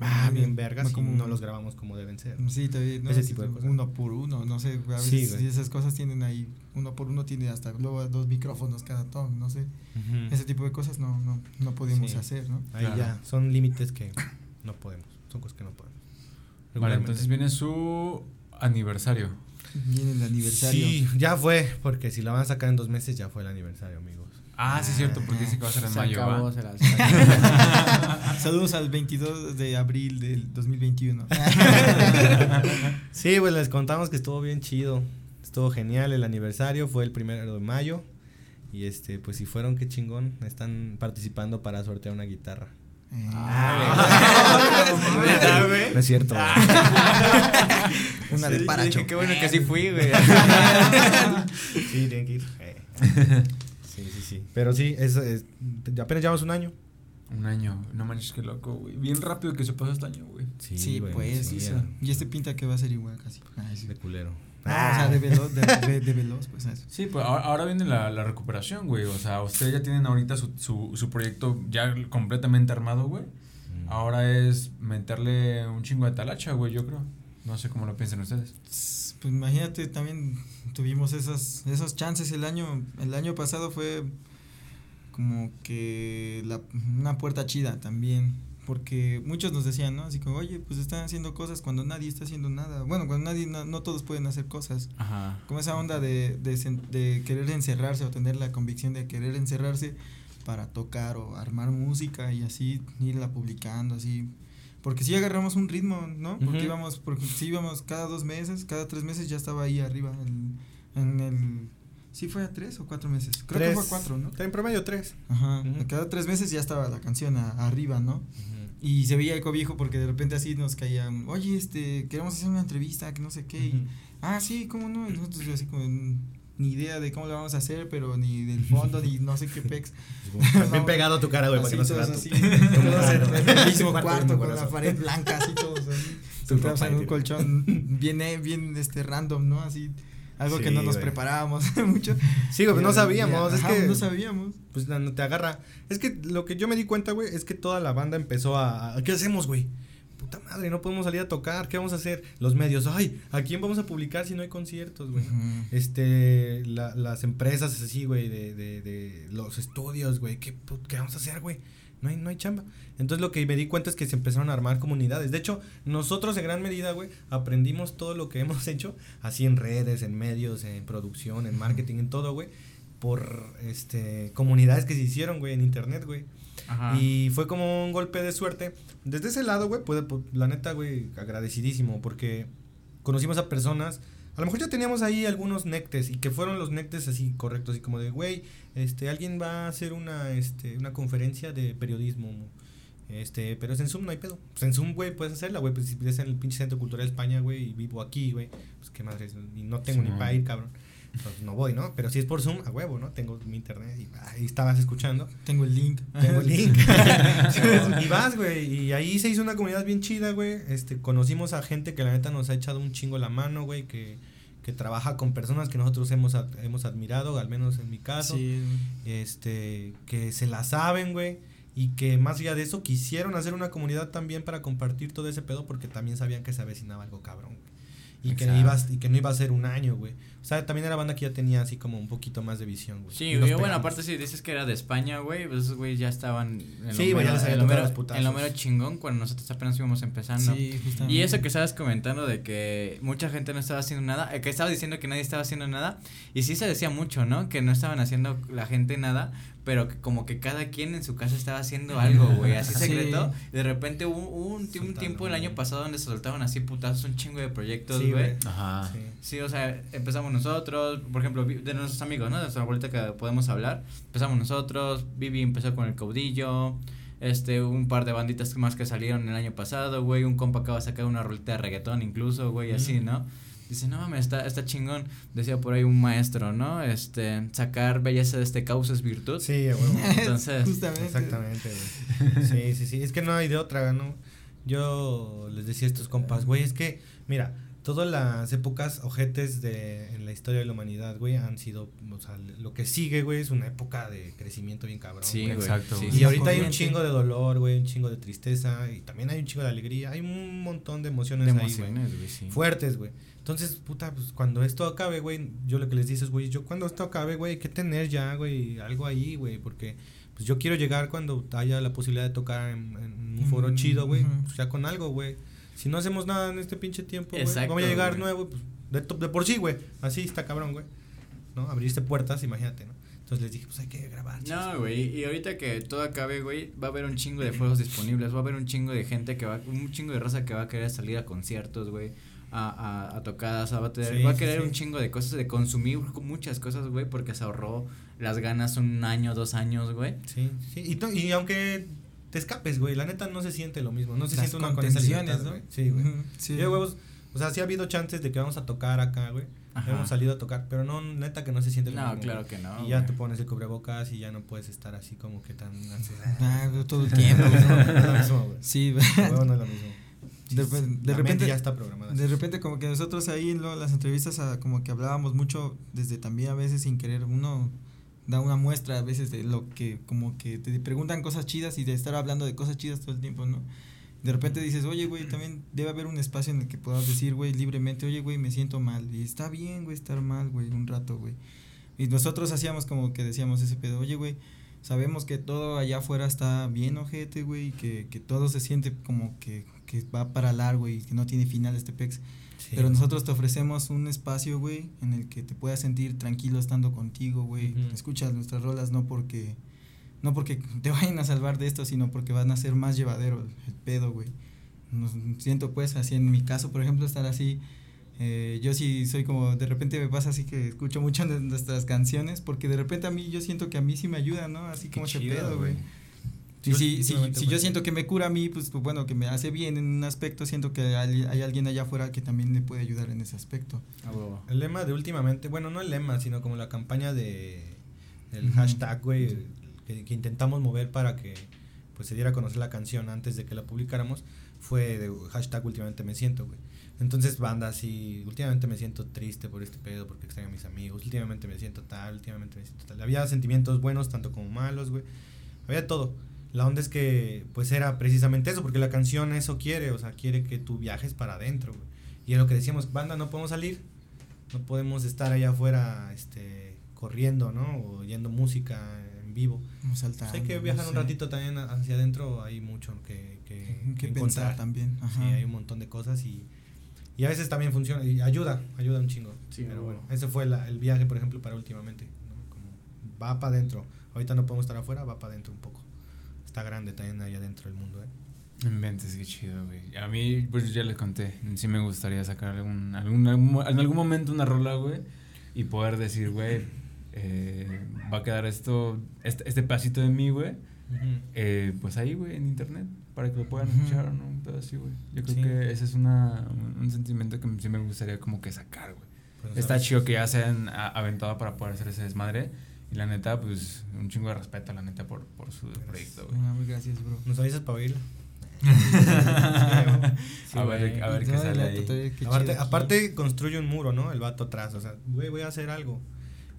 ah, bien vergas No como- no los grabamos como deben ser. Sí, también, ¿no? Ese Es tipo de cosas. Uno por uno, no sé, a veces Sí, güey. sí, esas cosas tienen ahí, uno por uno tiene hasta luego dos micrófonos cada tom, no sé. Ujú. Ese tipo de cosas no, no, no podemos Sí. hacer, ¿no? Ahí Claro. ya, son límites que no podemos, son cosas que no podemos. Vale, entonces viene su aniversario. Viene el aniversario. Sí, ya fue, porque si la van a sacar en dos meses, ya fue el aniversario, amigos. Ah, sí, es cierto, porque dice que va a ser en Se mayo, acabó, ¿va? se la- se la- Saludos al 22 de abril del 2021. Sí, pues les contamos que estuvo bien chido. Estuvo genial el aniversario, fue el primero de mayo. Y este, pues si fueron, qué chingón. Están participando para sortear una guitarra. Eh, ¿Verdad, güey? No es cierto. güey. una de Sí, paracho. dije, Qué bueno que sí fui, güey. sí, tienen que ir. Eh. Sí, sí, sí. Pero sí, es, es- apenas llevamos un año. Un año, no manches, qué loco, güey. Bien rápido que se pasó este año, güey. Sí, pues, sí, Y este pinta que va a ser igual casi. Ay, sí. De culero. Ah, o sea, de veloz, de, de, veloz, pues eso. Sí, pues ahora, ahora viene la, la, recuperación, güey. O sea, ustedes ya tienen ahorita su, su, su proyecto ya completamente armado, güey. Mm. Ahora es meterle un chingo de talacha, güey, yo creo. No sé cómo lo piensan ustedes. Pues imagínate, también tuvimos esas, esos chances el año, el año pasado fue como que la, una puerta chida también porque muchos nos decían, ¿no? Así como, oye, pues están haciendo cosas cuando nadie está haciendo nada. Bueno, cuando nadie, no, todos pueden hacer cosas. Ajá. Como esa onda de, de, de, querer encerrarse o tener la convicción de querer encerrarse para tocar o armar música y así irla publicando, así. Porque si agarramos un ritmo, ¿no? Porque íbamos, porque si íbamos cada dos meses, cada tres meses ya estaba ahí arriba en, en el Sí fue a tres o cuatro meses. Creo que fue a cuatro, ¿no? En promedio tres. Ajá. Cada tres meses ya estaba la canción arriba, ¿no? Y se veía el cobijo porque de repente así nos caían, oye, este, queremos hacer una entrevista, que no sé qué. ah, sí, ¿cómo no? Y nosotros así como, ni idea de cómo lo vamos a hacer, pero ni del fondo, ni no sé qué pex. Bien pegado a tu cara, güey, para que no se vea. Así, en el mismo cuarto, con la pared blanca, así todos así. en un colchón bien, bien, este, random, ¿no? Así algo que no nos preparábamos mucho. Sí, güey, no sabíamos, es que no sabíamos. Pues no te agarra. Es que lo que yo me di cuenta, güey, es que toda la banda empezó a, ¿qué hacemos, güey? Puta madre, no podemos salir a tocar, ¿qué vamos a hacer? Los medios, ay, ¿a quién vamos a publicar si no hay conciertos, güey? Este, la, las empresas así, güey, de, de, de los estudios, güey, ¿qué, ¿qué vamos a hacer, güey? No hay, no hay chamba. Entonces lo que me di cuenta es que se empezaron a armar comunidades. De hecho, nosotros en gran medida, güey, aprendimos todo lo que hemos hecho, así en redes, en medios, en producción, en marketing, en todo, güey, por este comunidades que se hicieron, güey, en internet, güey. Y fue como un golpe de suerte. Desde ese lado, güey, pues, la neta, güey, agradecidísimo, porque conocimos a personas a lo mejor ya teníamos ahí algunos nectes y que fueron los nectes así correctos, y como de, güey, este, alguien va a hacer una, este, una conferencia de periodismo, este, pero es en Zoom, no hay pedo. Pues en Zoom, güey, puedes hacerla, güey, pues si vives en el pinche Centro Cultural de España, güey, y vivo aquí, güey, pues qué madre, y no tengo ni para ir, cabrón. Pues no voy, ¿no? Pero si es por Zoom, a huevo, ¿no? Tengo mi internet y ahí estabas escuchando. Tengo el link. Tengo el link. y vas, güey. Y ahí se hizo una comunidad bien chida, güey. Este, conocimos a gente que la neta nos ha echado un chingo la mano, güey, que, que trabaja con personas que nosotros hemos, hemos admirado, al menos en mi caso. Sí. Este, que se la saben, güey. Y que más allá de eso quisieron hacer una comunidad también para compartir todo ese pedo porque también sabían que se avecinaba algo cabrón, Y que, ibas, y que no iba a ser un año, güey. O sea, también era banda que ya tenía así como un poquito más de visión, güey. Sí, güey, bueno, aparte si dices que era de España, güey, pues esos güeyes ya estaban en sí, lo, mero, en, lo mero, en lo mero chingón cuando nosotros apenas íbamos empezando. Sí, justamente. Y eso que estabas comentando de que mucha gente no estaba haciendo nada, eh, que estaba diciendo que nadie estaba haciendo nada, y sí se decía mucho, ¿no? Que no estaban haciendo la gente nada, pero que como que cada quien en su casa estaba haciendo algo, güey, así secreto. Y de repente hubo, un, un, tiempo el año pasado donde se soltaban así putazos un chingo de proyectos, güey. Ajá. Sí. sí, o sea, empezamos nosotros, por ejemplo, de nuestros amigos, ¿no? De nuestra abuelita que podemos hablar. Empezamos nosotros, Vivi empezó con el caudillo. Este, un par de banditas más que salieron el año pasado, güey. Un compa acaba de sacar una rolita de reggaetón incluso, güey, así, ¿no? Dice, no mames, está, está chingón. Decía por ahí un maestro, ¿no? Este, sacar belleza de este caos es virtud. Sí, bueno. Entonces. Justamente. Exactamente, güey. Sí, sí, sí. Es que no hay de otra, ¿no? Yo les decía a estos compas, güey, es que, mira, todas las épocas ojetes de en la historia de la humanidad, güey, han sido, o sea, lo que sigue, güey, es una época de crecimiento bien cabrón. Sí, exacto. y ahorita hay un chingo de dolor, güey, un chingo de tristeza y también hay un chingo de alegría, hay un montón de emociones, ahí, güey. Fuertes, güey. Entonces, puta, pues cuando esto acabe, güey, yo lo que les dices, güey, yo cuando esto acabe, güey, hay que tener ya, güey, algo ahí, güey, porque pues yo quiero llegar cuando haya la posibilidad de tocar en, un foro chido, güey, pues ya con algo, güey. Si no hacemos nada en este pinche tiempo, güey, a llegar nuevo, pues de, de por sí, güey, así está cabrón, güey, ¿no? Abrirse puertas, imagínate, ¿no? Entonces les dije, pues hay que grabar. No, güey, y ahorita que todo acabe, güey, va a haber un chingo de fuegos disponibles, va a haber un chingo de gente que va, un chingo de raza que va a querer salir a conciertos, güey a, a, a tocadas, va a, tener, va a querer un chingo de cosas, de consumir muchas cosas, güey, porque se ahorró las ganas un año, dos años, güey. Sí, sí, y, y aunque te escapes, güey, la neta no se siente lo mismo, no se siente una con esa libertad, ¿no? Sí, güey. Sí. Yo, huevos, o sea, sí ha habido chances de que vamos a tocar acá, güey, Ajá. hemos salido a tocar, pero no, neta que no se siente lo No, mismo, claro güey. que no, Y ya te pones el cubrebocas y ya no puedes estar así como que tan... Así, Ah, todo el tiempo, no, no es lo mismo, güey. Sí, huevo no es lo mismo. De, repente ya está programada. De repente como que nosotros ahí en las entrevistas ah, como que hablábamos mucho desde también a veces sin querer uno da una muestra a veces de lo que como que te preguntan cosas chidas y de estar hablando de cosas chidas todo el tiempo, ¿no? De repente dices, oye, güey, también debe haber un espacio en el que puedas decir, güey, libremente, oye, güey, me siento mal. Y está bien, güey, estar mal, güey, un rato, güey. Y nosotros hacíamos como que decíamos ese pedo, oye, güey, sabemos que todo allá afuera está bien ojete, güey, que, que todo se siente como que, que va para largo y que no tiene final este pex. Sí. Pero nosotros te ofrecemos un espacio, güey, en el que te puedas sentir tranquilo estando contigo, güey. Escuchas nuestras rolas no porque no porque te vayan a salvar de esto, sino porque van a ser más llevadero el, pedo, güey. Nos siento pues así en mi caso, por ejemplo, estar así eh, yo sí soy como, de repente me pasa así que escucho mucho de nuestras canciones, porque de repente a mí yo siento que a mí sí me ayuda, ¿no? Así Qué como ese pedo, güey. Sí, si, si, últimamente, si yo siento que me cura a mí, pues, pues, bueno, que me hace bien en un aspecto, siento que hay, hay alguien allá afuera que también le puede ayudar en ese aspecto. El lema de últimamente, bueno, no el lema, sino como la campaña de el hashtag, güey, que, que intentamos mover para que pues se diera a conocer la canción antes de que la publicáramos, fue de hashtag últimamente me siento, güey. Entonces, banda, así, últimamente me siento triste por este pedo, porque extraño a mis amigos, últimamente me siento tal, últimamente me siento tal. Había sentimientos buenos, tanto como malos, güey. Había todo. La onda es que, pues era precisamente eso, porque la canción eso quiere, o sea, quiere que tú viajes para adentro, güey. Y es lo que decíamos, banda, no podemos salir, no podemos estar allá afuera, este, corriendo, ¿no? O oyendo música en vivo. Como Pues saltando. hay que no viajar un sé. ratito también hacia adentro, hay mucho que, que, Que que pensar encontrar. también. Sí, Ajá. hay un montón de cosas y, y a veces también funciona, y ayuda, ayuda un chingo. Sí, Pero bueno, ese fue la- el viaje, por ejemplo, para últimamente, ¿no? Como va para adentro. Ahorita no podemos estar afuera, va para adentro un poco. Está grande también allá adentro el mundo, ¿eh? Inventes, qué chido, güey. A mí, pues ya les conté. Sí me gustaría sacar algún, algún, algún- en algún momento una rola, güey. Y poder decir, güey, eh, va a quedar esto, este, este pedacito de mí, güey. eh, pues ahí, güey, en internet. Para que lo puedan escuchar, ¿no? Un pedo así, güey. Yo creo Sí. que ese es una, un, sentimiento que sí me gustaría como que sacar, güey. Pues, Está chido que ya se han aventado para poder hacer ese desmadre. Y la neta, pues, un chingo de respeto, la neta, por, por su proyecto, güey. Ah, muy gracias, bro. ¿Nos avisas para oírlo? Sí, a ver, güey. a ver qué sale la ahí. qué aparte, aparte construye un muro, ¿no? El vato atrás, o sea, güey, voy a hacer algo.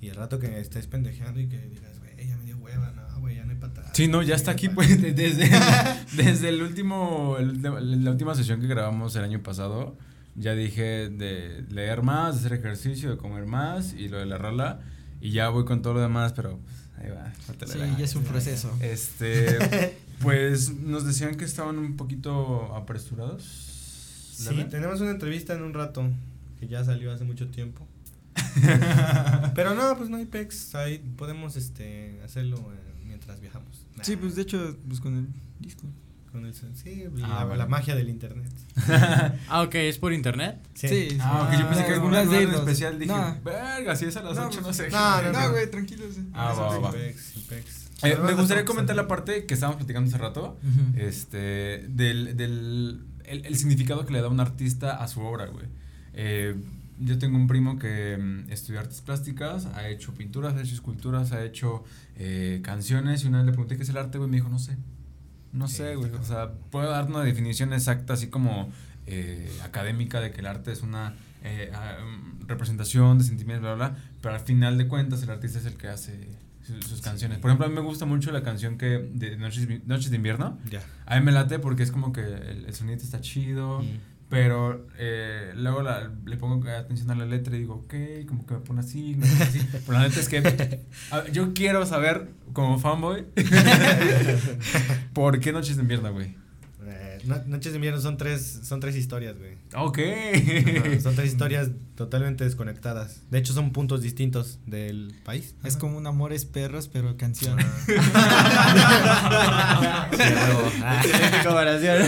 Y el rato que estés pendejeando y que digas, güey, ya me dio hueva, no, güey, ya no hay atrás. Sí, no, ya está aquí, pues, de- desde, desde el último, el- la última sesión que grabamos el año pasado, ya dije de leer más, de hacer ejercicio, de comer más y lo de la rola, y ya voy con todo lo demás, pero pues, ahí va, la Sí, ya es un proceso. Este, pues nos decían que estaban un poquito apresurados. Sí, tenemos una entrevista en un rato que ya salió hace mucho tiempo. Pero no, pues no hay pex, ahí podemos este hacerlo eh, mientras viajamos. Sí, pues de hecho, pues con el disco. Con el sí, Ah, la, magia del internet. Ah, ok, ¿es por internet? Sí. Ah, ok, yo pensé que alguna no, en especial dije, no. verga, si es a las No, 8, no sé. no, no, No, güey, tranquilo. sí. Ah, va, va, pex, pex. Eh, me gustaría comentar la parte que estábamos platicando hace rato, este, del, del el, el significado que le da un artista a su obra, güey. Eh, yo tengo un primo que mm, estudió artes plásticas, ha hecho pinturas, ha hecho esculturas, ha hecho eh, canciones y una vez le pregunté qué es el arte, güey, me dijo, no sé. No sé, güey. O sea, puedo dar una definición exacta, así como eh, académica, de que el arte es una eh, ah, mm, representación de sentimientos, bla, bla, bla. Pero al final de cuentas, el artista es el que hace su- sus canciones. Por ejemplo, a mí me gusta mucho la canción que de Noches, Noches de Invierno. Ya. A mí me late porque es como que el, el sonido está chido, Mm. Pero eh, luego le pongo atención a la letra y digo, ok, como que me pone así, me. Pero la neta es que yo quiero saber, como fanboy, ¿por qué Noches de Invierno, güey? No- Noches de invierno son tres, son tres historias, güey. Ok. Ajá, son tres historias totalmente desconectadas. De hecho, son puntos distintos del país. Es como un Amores Perros, pero canción. Excelente comparación.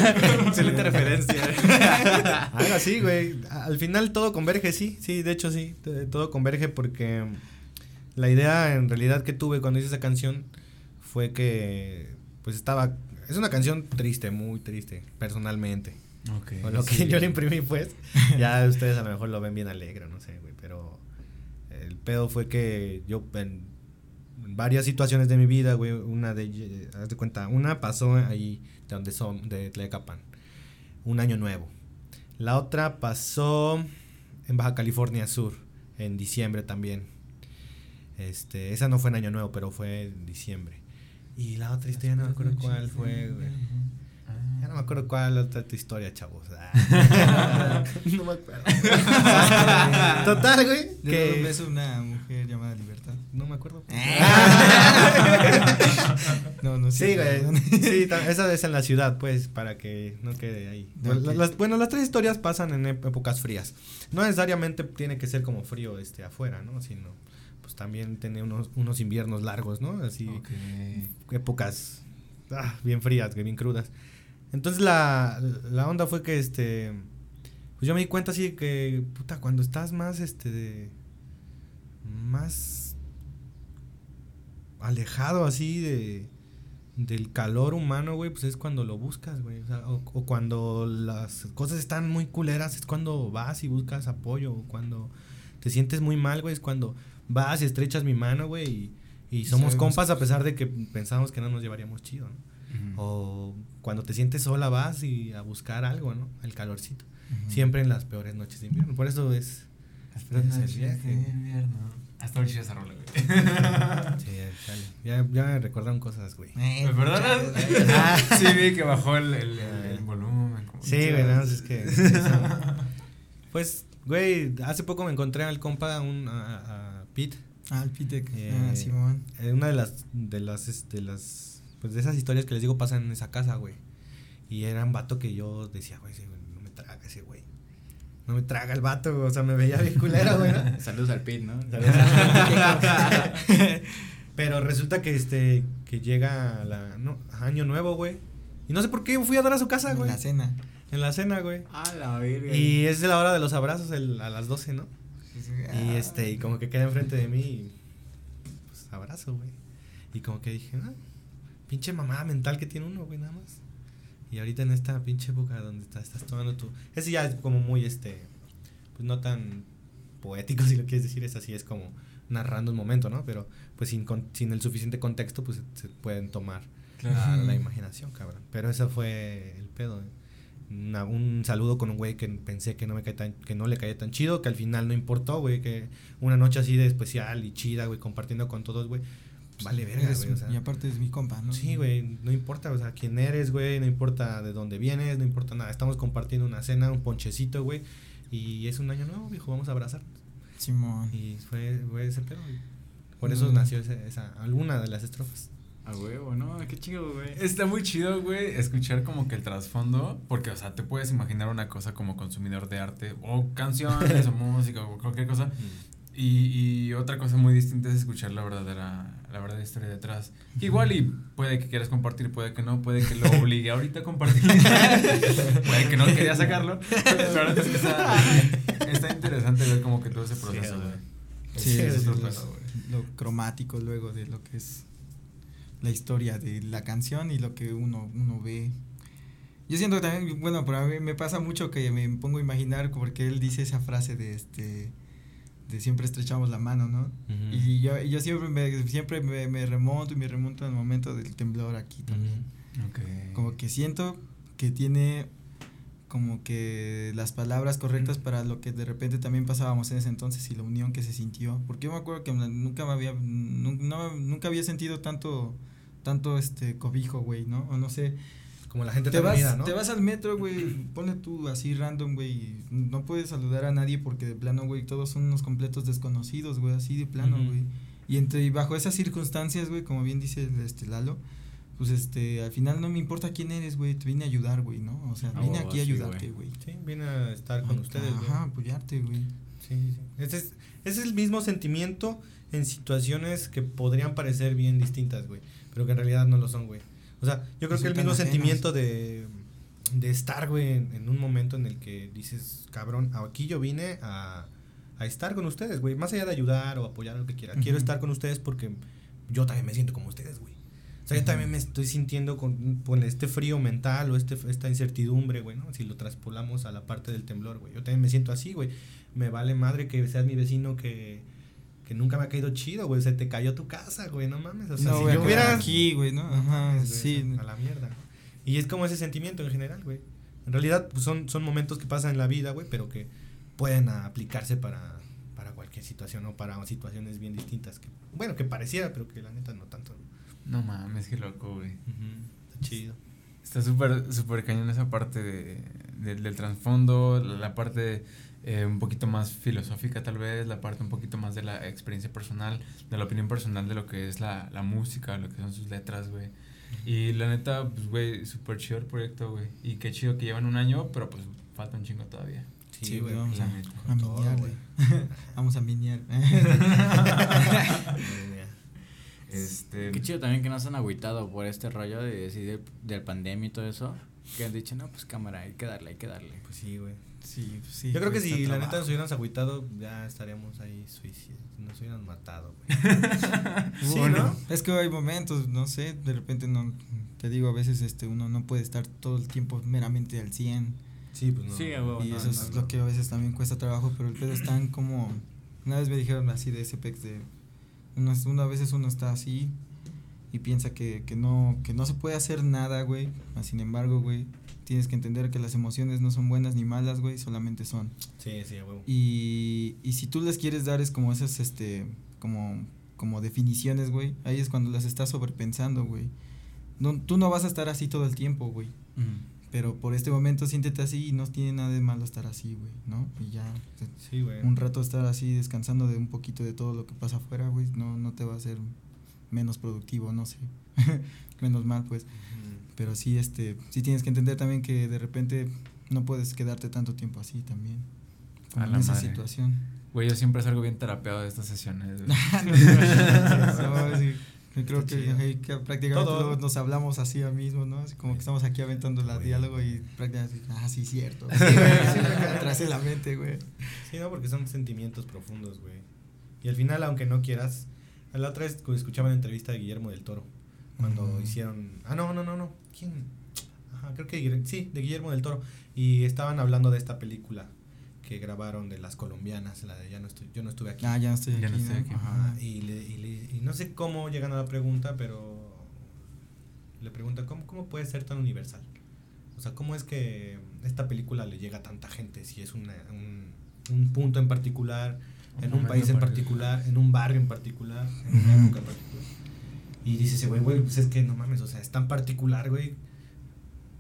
Excelente referencia. Algo así, güey. Al final todo converge, sí. Sí, de hecho sí. Todo converge porque la idea en realidad que tuve cuando hice esa canción fue que pues estaba... Es una canción triste, muy triste, personalmente. Okay, o lo que yo le imprimí, pues. ya ustedes a lo mejor lo ven bien alegre, no sé, güey. Pero el pedo fue que yo en varias situaciones de mi vida, güey, una de, haz de cuenta, una pasó ahí de donde son, de Tlecapan, un año nuevo. La otra pasó en Baja California Sur, en diciembre también. Este, esa no fue en año nuevo, pero fue en diciembre. Y la otra historia no me acuerdo cuál fue, güey. Ya no me acuerdo cuál otra tu historia, chavos. Ah. no me acuerdo. Total, güey. Que ves una mujer llamada Libertad. No me acuerdo. no, no sé. Sí, güey. Sí, esa es en la ciudad, pues, para que no quede ahí. bueno, las tres historias pasan en épocas frías. No necesariamente tiene que ser como frío este afuera, ¿no? Sino pues también tiene unos, unos inviernos largos, ¿no? Así épocas ah, bien frías, bien crudas. Entonces la, la onda fue que este pues yo me di cuenta así que puta cuando estás más este más alejado así de del calor humano, güey, pues es cuando lo buscas, güey. O, sea, o, cuando las cosas están muy culeras, es cuando vas y buscas apoyo. O cuando te sientes muy mal, güey, es cuando vas y estrechas mi mano, güey, y, y somos compas a pesar de que pensamos que no nos llevaríamos chido, ¿no? O cuando te sientes sola vas y a buscar algo, ¿no? El calorcito. Siempre en las peores noches de invierno. Por eso es. Las peores noches de invierno. Hasta ahorita esa rola, güey. sí, Ya, ya me recordaron cosas, güey. Eh, ¿Me perdonas? Ah. sí, vi que bajó el, el, el, volumen. Sí, güey, no, es que. pues, güey, hace poco me encontré al compa un, a, a Pete. Ah, el Pete. Eh, ah, Simón. Eh, una de las, de las, de las pues de esas historias que les digo pasan en esa casa, güey. Y era un vato que yo decía, güey, no me traga ese güey. No me traga el vato, o sea, me veía bien culero, güey. Saludos al Pit, ¿no? Pero resulta que este, que llega la, no, año nuevo, güey. Y no sé por qué fui a dar a su casa, güey. La cena. En la cena, güey. Ah, la verga. Y es de la hora de los abrazos el, a las 12, ¿no? y este, y como que queda enfrente de mí y, pues abrazo, güey. Y como que dije, ah, pinche mamada mental que tiene uno, güey, nada más. Y ahorita en esta pinche época donde estás, estás tomando tu... Ese ya es como muy, este, pues no tan poético, si lo quieres decir, es así, es como narrando un momento, ¿no? Pero pues sin, sin el suficiente contexto, pues se pueden tomar la imaginación, cabrón. Pero eso fue el pedo. Un saludo con un güey que pensé que no me cae tan, que no le caía tan chido, que al final no importó, güey, que una noche así de especial y chida, güey, compartiendo con todos, güey, vale verga, güey. O sea, y aparte es mi compa, ¿no? Sí, güey, no importa, o sea, quién eres, güey, no importa de dónde vienes, no importa nada. Estamos compartiendo una cena, un ponchecito, güey. Y es un año nuevo, viejo, vamos a abrazarnos. Simón. Y fue, fue ese pedo, güey. Por eso mm. nació esa, esa, alguna de las estrofas. A huevo, ¿no? Qué chido, güey. Está muy chido, güey, escuchar como que el trasfondo, porque, o sea, te puedes imaginar una cosa como consumidor de arte, o canciones, o música, o cualquier cosa, mm. Y, y, otra cosa muy distinta es escuchar la verdadera, la verdadera historia detrás. igual y puede que quieras compartir, puede que no, puede que lo obligue ahorita a compartir. puede que no quería sacarlo. Pero es que está, está, interesante ver como que todo ese proceso, Sí, es, lo, cromático luego de lo que es la historia de la canción y lo que uno, uno ve. Yo siento que también, bueno, por a mí me pasa mucho que me pongo a imaginar porque él dice esa frase de este de siempre estrechamos la mano, ¿no? Y yo, yo siempre, me, siempre me, remonto y me remonto al momento del temblor aquí también. Como que siento que tiene como que las palabras correctas para lo que de repente también pasábamos en ese entonces y la unión que se sintió. Porque yo me acuerdo que nunca me había, nunca había sentido tanto, tanto este cobijo, güey, ¿no? O no sé, como la gente te vas, ¿no? Te vas al metro, güey, pone tú así random, güey, no puedes saludar a nadie porque de plano, güey, todos son unos completos desconocidos, güey, así de plano, güey. Y entre y bajo esas circunstancias, güey, como bien dice este Lalo, pues este, al final no me importa quién eres, güey, te vine a ayudar, güey, ¿no? O sea, vine oh, aquí a ayudarte, güey. Sí, vine a estar con ustedes, güey. Ajá, apoyarte, güey. Sí, sí, sí. Ese es, ese es el mismo sentimiento en situaciones que podrían parecer bien distintas, güey, pero que en realidad no lo son, güey. O sea, yo creo que el mismo sentimiento de, de estar, güey, en, un momento en el que dices, cabrón, aquí yo vine a, a estar con ustedes, güey. Más allá de ayudar o apoyar lo que quiera. Quiero estar con ustedes porque yo también me siento como ustedes, güey. O sea, yo también me estoy sintiendo con, con este frío mental o este, esta incertidumbre, güey, ¿no? Si lo traspolamos a la parte del temblor, güey. Yo también me siento así, güey. Me vale madre que seas mi vecino que, que nunca me ha caído chido, güey. Se te cayó tu casa, güey, no mames. O sea, no si yo hubiera... aquí, güey, ¿no? Ajá, mames, güey, sí. o sea, A la mierda. Y es como ese sentimiento en general, güey. En realidad, pues son, son momentos que pasan en la vida, güey, pero que pueden aplicarse para, para cualquier situación o para situaciones bien distintas. Que, bueno, que pareciera, pero que la neta no tanto. ¿no? No mames, qué loco, güey. Está chido. Está súper, súper cañón esa parte de, del- del trasfondo, la, la parte eh, un poquito más filosófica tal vez, la parte un poquito más de la experiencia personal, de la opinión personal de lo que es la, la música, lo que son sus letras, güey. Y la neta, pues, güey, súper chido el proyecto, güey. Y qué chido que llevan un año, pero pues falta un chingo todavía. Sí, güey. vamos la a, a Todo, miniar, güey. Vamos a miniar. Este, Qué chido también que no se han agüitado por este rollo de decir del pandemia y todo eso. Que han dicho, no, pues cámara, hay que darle, hay que darle. Pues sí, güey. Sí, sí. Yo creo que si la neta nos hubiéramos agüitado, ya estaríamos ahí suicidas. Nos hubieran matado, güey. sí, Bueno, ¿no? Es que hay momentos, no sé, de repente no, te digo, a veces este uno no puede estar todo el tiempo meramente al 100 Sí, pues no. Sí, y no, eso no, es no. lo que a veces también cuesta trabajo, pero el pedo es tan como, una vez me dijeron así de ese pex de, uno, uno a veces uno está así y piensa que, que no, que no se puede hacer nada, güey, sin embargo, güey, tienes que entender que las emociones no son buenas ni malas, güey, solamente son. Sí, sí, huevo. Y, y si tú les quieres dar es como esas, este, como, como definiciones, güey, ahí es cuando las estás sobrepensando, güey. No, tú no vas a estar así todo el tiempo, güey. Pero por este momento siéntete así y no tiene nada de malo estar así, güey, ¿no? Y ya, Sí, güey. un rato estar así descansando de un poquito de todo lo que pasa afuera, güey, no, no te va a hacer menos productivo, no sé. menos mal, pues. Pero sí, este, sí tienes que entender también que de repente no puedes quedarte tanto tiempo así también. A la esa madre. situación. Güey, yo siempre salgo bien terapeado de estas sesiones. creo que, que prácticamente Todo. luego nos hablamos así a mismo, ¿no? Así como que estamos aquí aventando la Güey. diálogo y prácticamente, ah, sí, cierto. Sí, güey, atrás la mente, güey. Sí, no, porque son sentimientos profundos, güey. Y al final, aunque no quieras. La otra vez cu- escuchaba la entrevista de Guillermo del Toro. Cuando hicieron. Ah, no, no, no, no. ¿Quién? Ajá, creo que. Guillermo- Sí, de Guillermo del Toro. Y estaban hablando de esta película que grabaron de las colombianas. La de ya no estoy, Yo no estuve aquí. Ah, ya no estoy Ya aquí, no estoy aquí. Ajá, Ajá. y, le, y, le- y no sé cómo llegan a la pregunta, pero le pregunta, ¿cómo, ¿cómo puede ser tan universal? O sea, ¿cómo es que esta película le llega a tanta gente? Si es una, un, un punto en particular, Un en un país en particular, en un barrio en particular, en una época en particular. Y dice ese güey, güey, pues es que no mames, o sea, es tan particular, güey,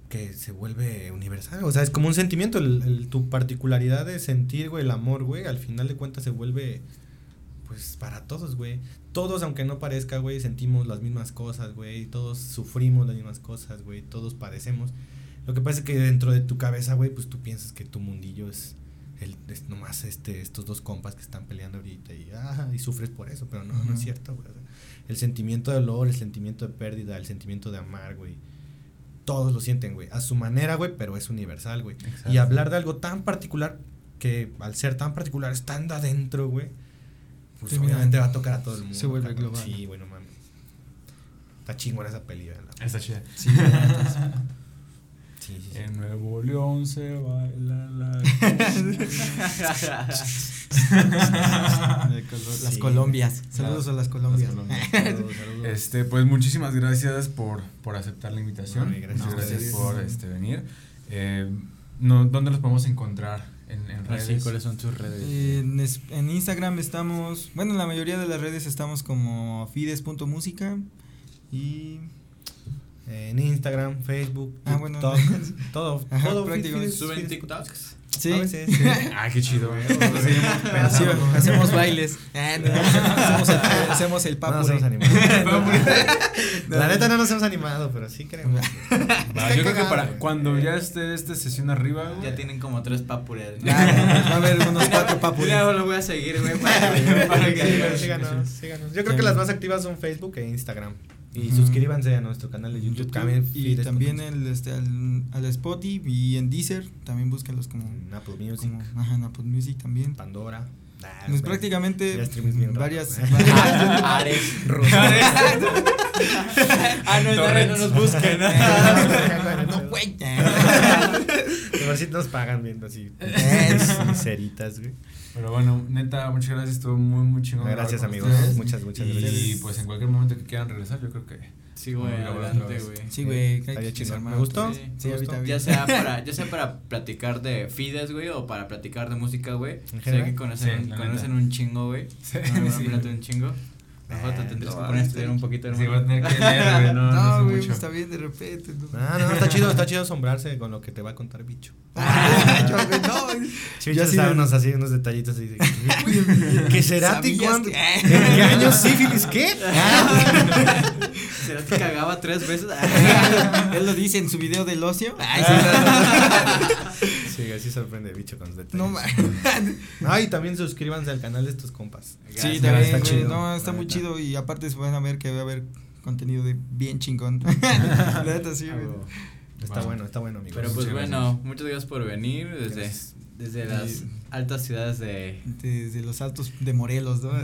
que se vuelve universal. O sea, es como un sentimiento, el, el- tu particularidad de sentir, güey, el amor, güey, al final de cuentas se vuelve, pues, para todos, güey. Todos, aunque no parezca, güey, sentimos las mismas cosas, güey. Todos sufrimos las mismas cosas, güey. Todos padecemos. Lo que pasa es que dentro de tu cabeza, güey, pues tú piensas que tu mundillo es, el, es nomás este, estos dos compas que están peleando ahorita y, ah, y sufres por eso, pero no, no es cierto, güey. O sea, El sentimiento de dolor, el sentimiento de pérdida, el sentimiento de amar, güey. Todos lo sienten, güey. A su manera, güey, pero es universal, güey. Y hablar de algo tan particular que al ser tan particular, estando adentro, güey, pues obviamente va a tocar a todo el mundo. se vuelve global. Sí, mames. Está chingona esa peli, ¿verdad? Está chida. Sí, Sí, sí, sí. En Nuevo León se baila la. Las Sí. Colombias. Saludos a las Colombias. Las Colombias. Saludos, saludos. Este, pues muchísimas gracias por, por aceptar la invitación. Ay, gracias Muchas gracias por este, venir. Eh, no, ¿Dónde los podemos encontrar? En, en Así, redes. ¿cuáles son tus redes? En, es- en Instagram estamos, bueno, en la mayoría de las redes estamos como fides.música y En Instagram, Facebook, Ah, bueno. TikTok, todo, Ajá, todo prácticamente. ¿Suben TikToks? sí, A veces, sí. Ah, qué chido. güey. Así, hacemos bailes. Ah, no, hacemos el, hacemos el No papure. nos hemos animado. La neta no nos hemos animado, pero sí queremos. Va, yo creo que para cuando ya esté esta sesión arriba, güey, Ya tienen como tres papures. Ya, va a haber unos cuatro papures. Ya lo voy a seguir, güey, para, para que Síganos, síganos, síganos. Yo creo que las más activas son Facebook e Instagram. Y suscríbanse a nuestro canal de YouTube. YouTube, también y Fides también el, este, al, al Spotify y en Deezer también búsquenlos como, en Apple Music, como ajá, en Apple Music también. Pandora, Pues prácticamente varias. Ares, Rusia. ah, no, no, no nos busquen. no, güey. A ver si nos pagan viendo así. Ceritas, güey. Pero bueno, neta, muchas gracias. Estuvo muy, muy chingón. Gracias, amigos. ustedes. Muchas, muchas y, gracias. pues en cualquier momento que quieran regresar, yo creo que. Sí, güey, adelante, güey. Sí, güey. Que chingón. ¿Me gustó? Sí. Sí. Ya sea para, ya sea para platicar de fides, güey, o para platicar de música, güey. En Sé que conocen, Sí, conocen un chingo, güey. Sí, No, sí. un chingo. Mejor te Ah, tendrías no, que poner a está estudiar un poquito, Sí, a hermano. tener que leer, güey. No, no, No, sé güey, mucho. está bien de repente. ¿no? Ah, no, está chido, está chido asombrarse con lo que te va a contar bicho. Yo, no, Sí, Yo así así de- unos así, unos detallitos así. ¿Qué será ti ¿Sabías cuándo? ¿En qué año sífilis qué? ¿Será que cagaba tres veces? Él lo dice en su video del ocio. Ay, Sí, así sorprende bicho con los detalles. No, man. Ah, y también suscríbanse al canal de estos compas. Sí, también, está chido, No, está muy chido y aparte se van a ver que va a haber contenido de bien chingón. La neta, sí, Ah, güey. güey. Está Wow. bueno, está bueno, amigos. Pero pues Muchas bueno, muchas gracias por venir desde, Gracias. desde las Sí. altas ciudades de... Desde los altos de Morelos, ¿no?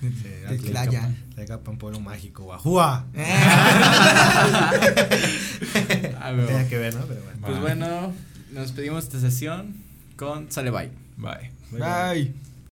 De, Sí, de Tlaya. Atleca, un pueblo mágico, Guajúa. Ah, güey. Tenía que ver, ¿no? Pero bueno. Pues bueno, nos despedimos de esta sesión con Sale Bye. Bye. Bye, bye. Bye.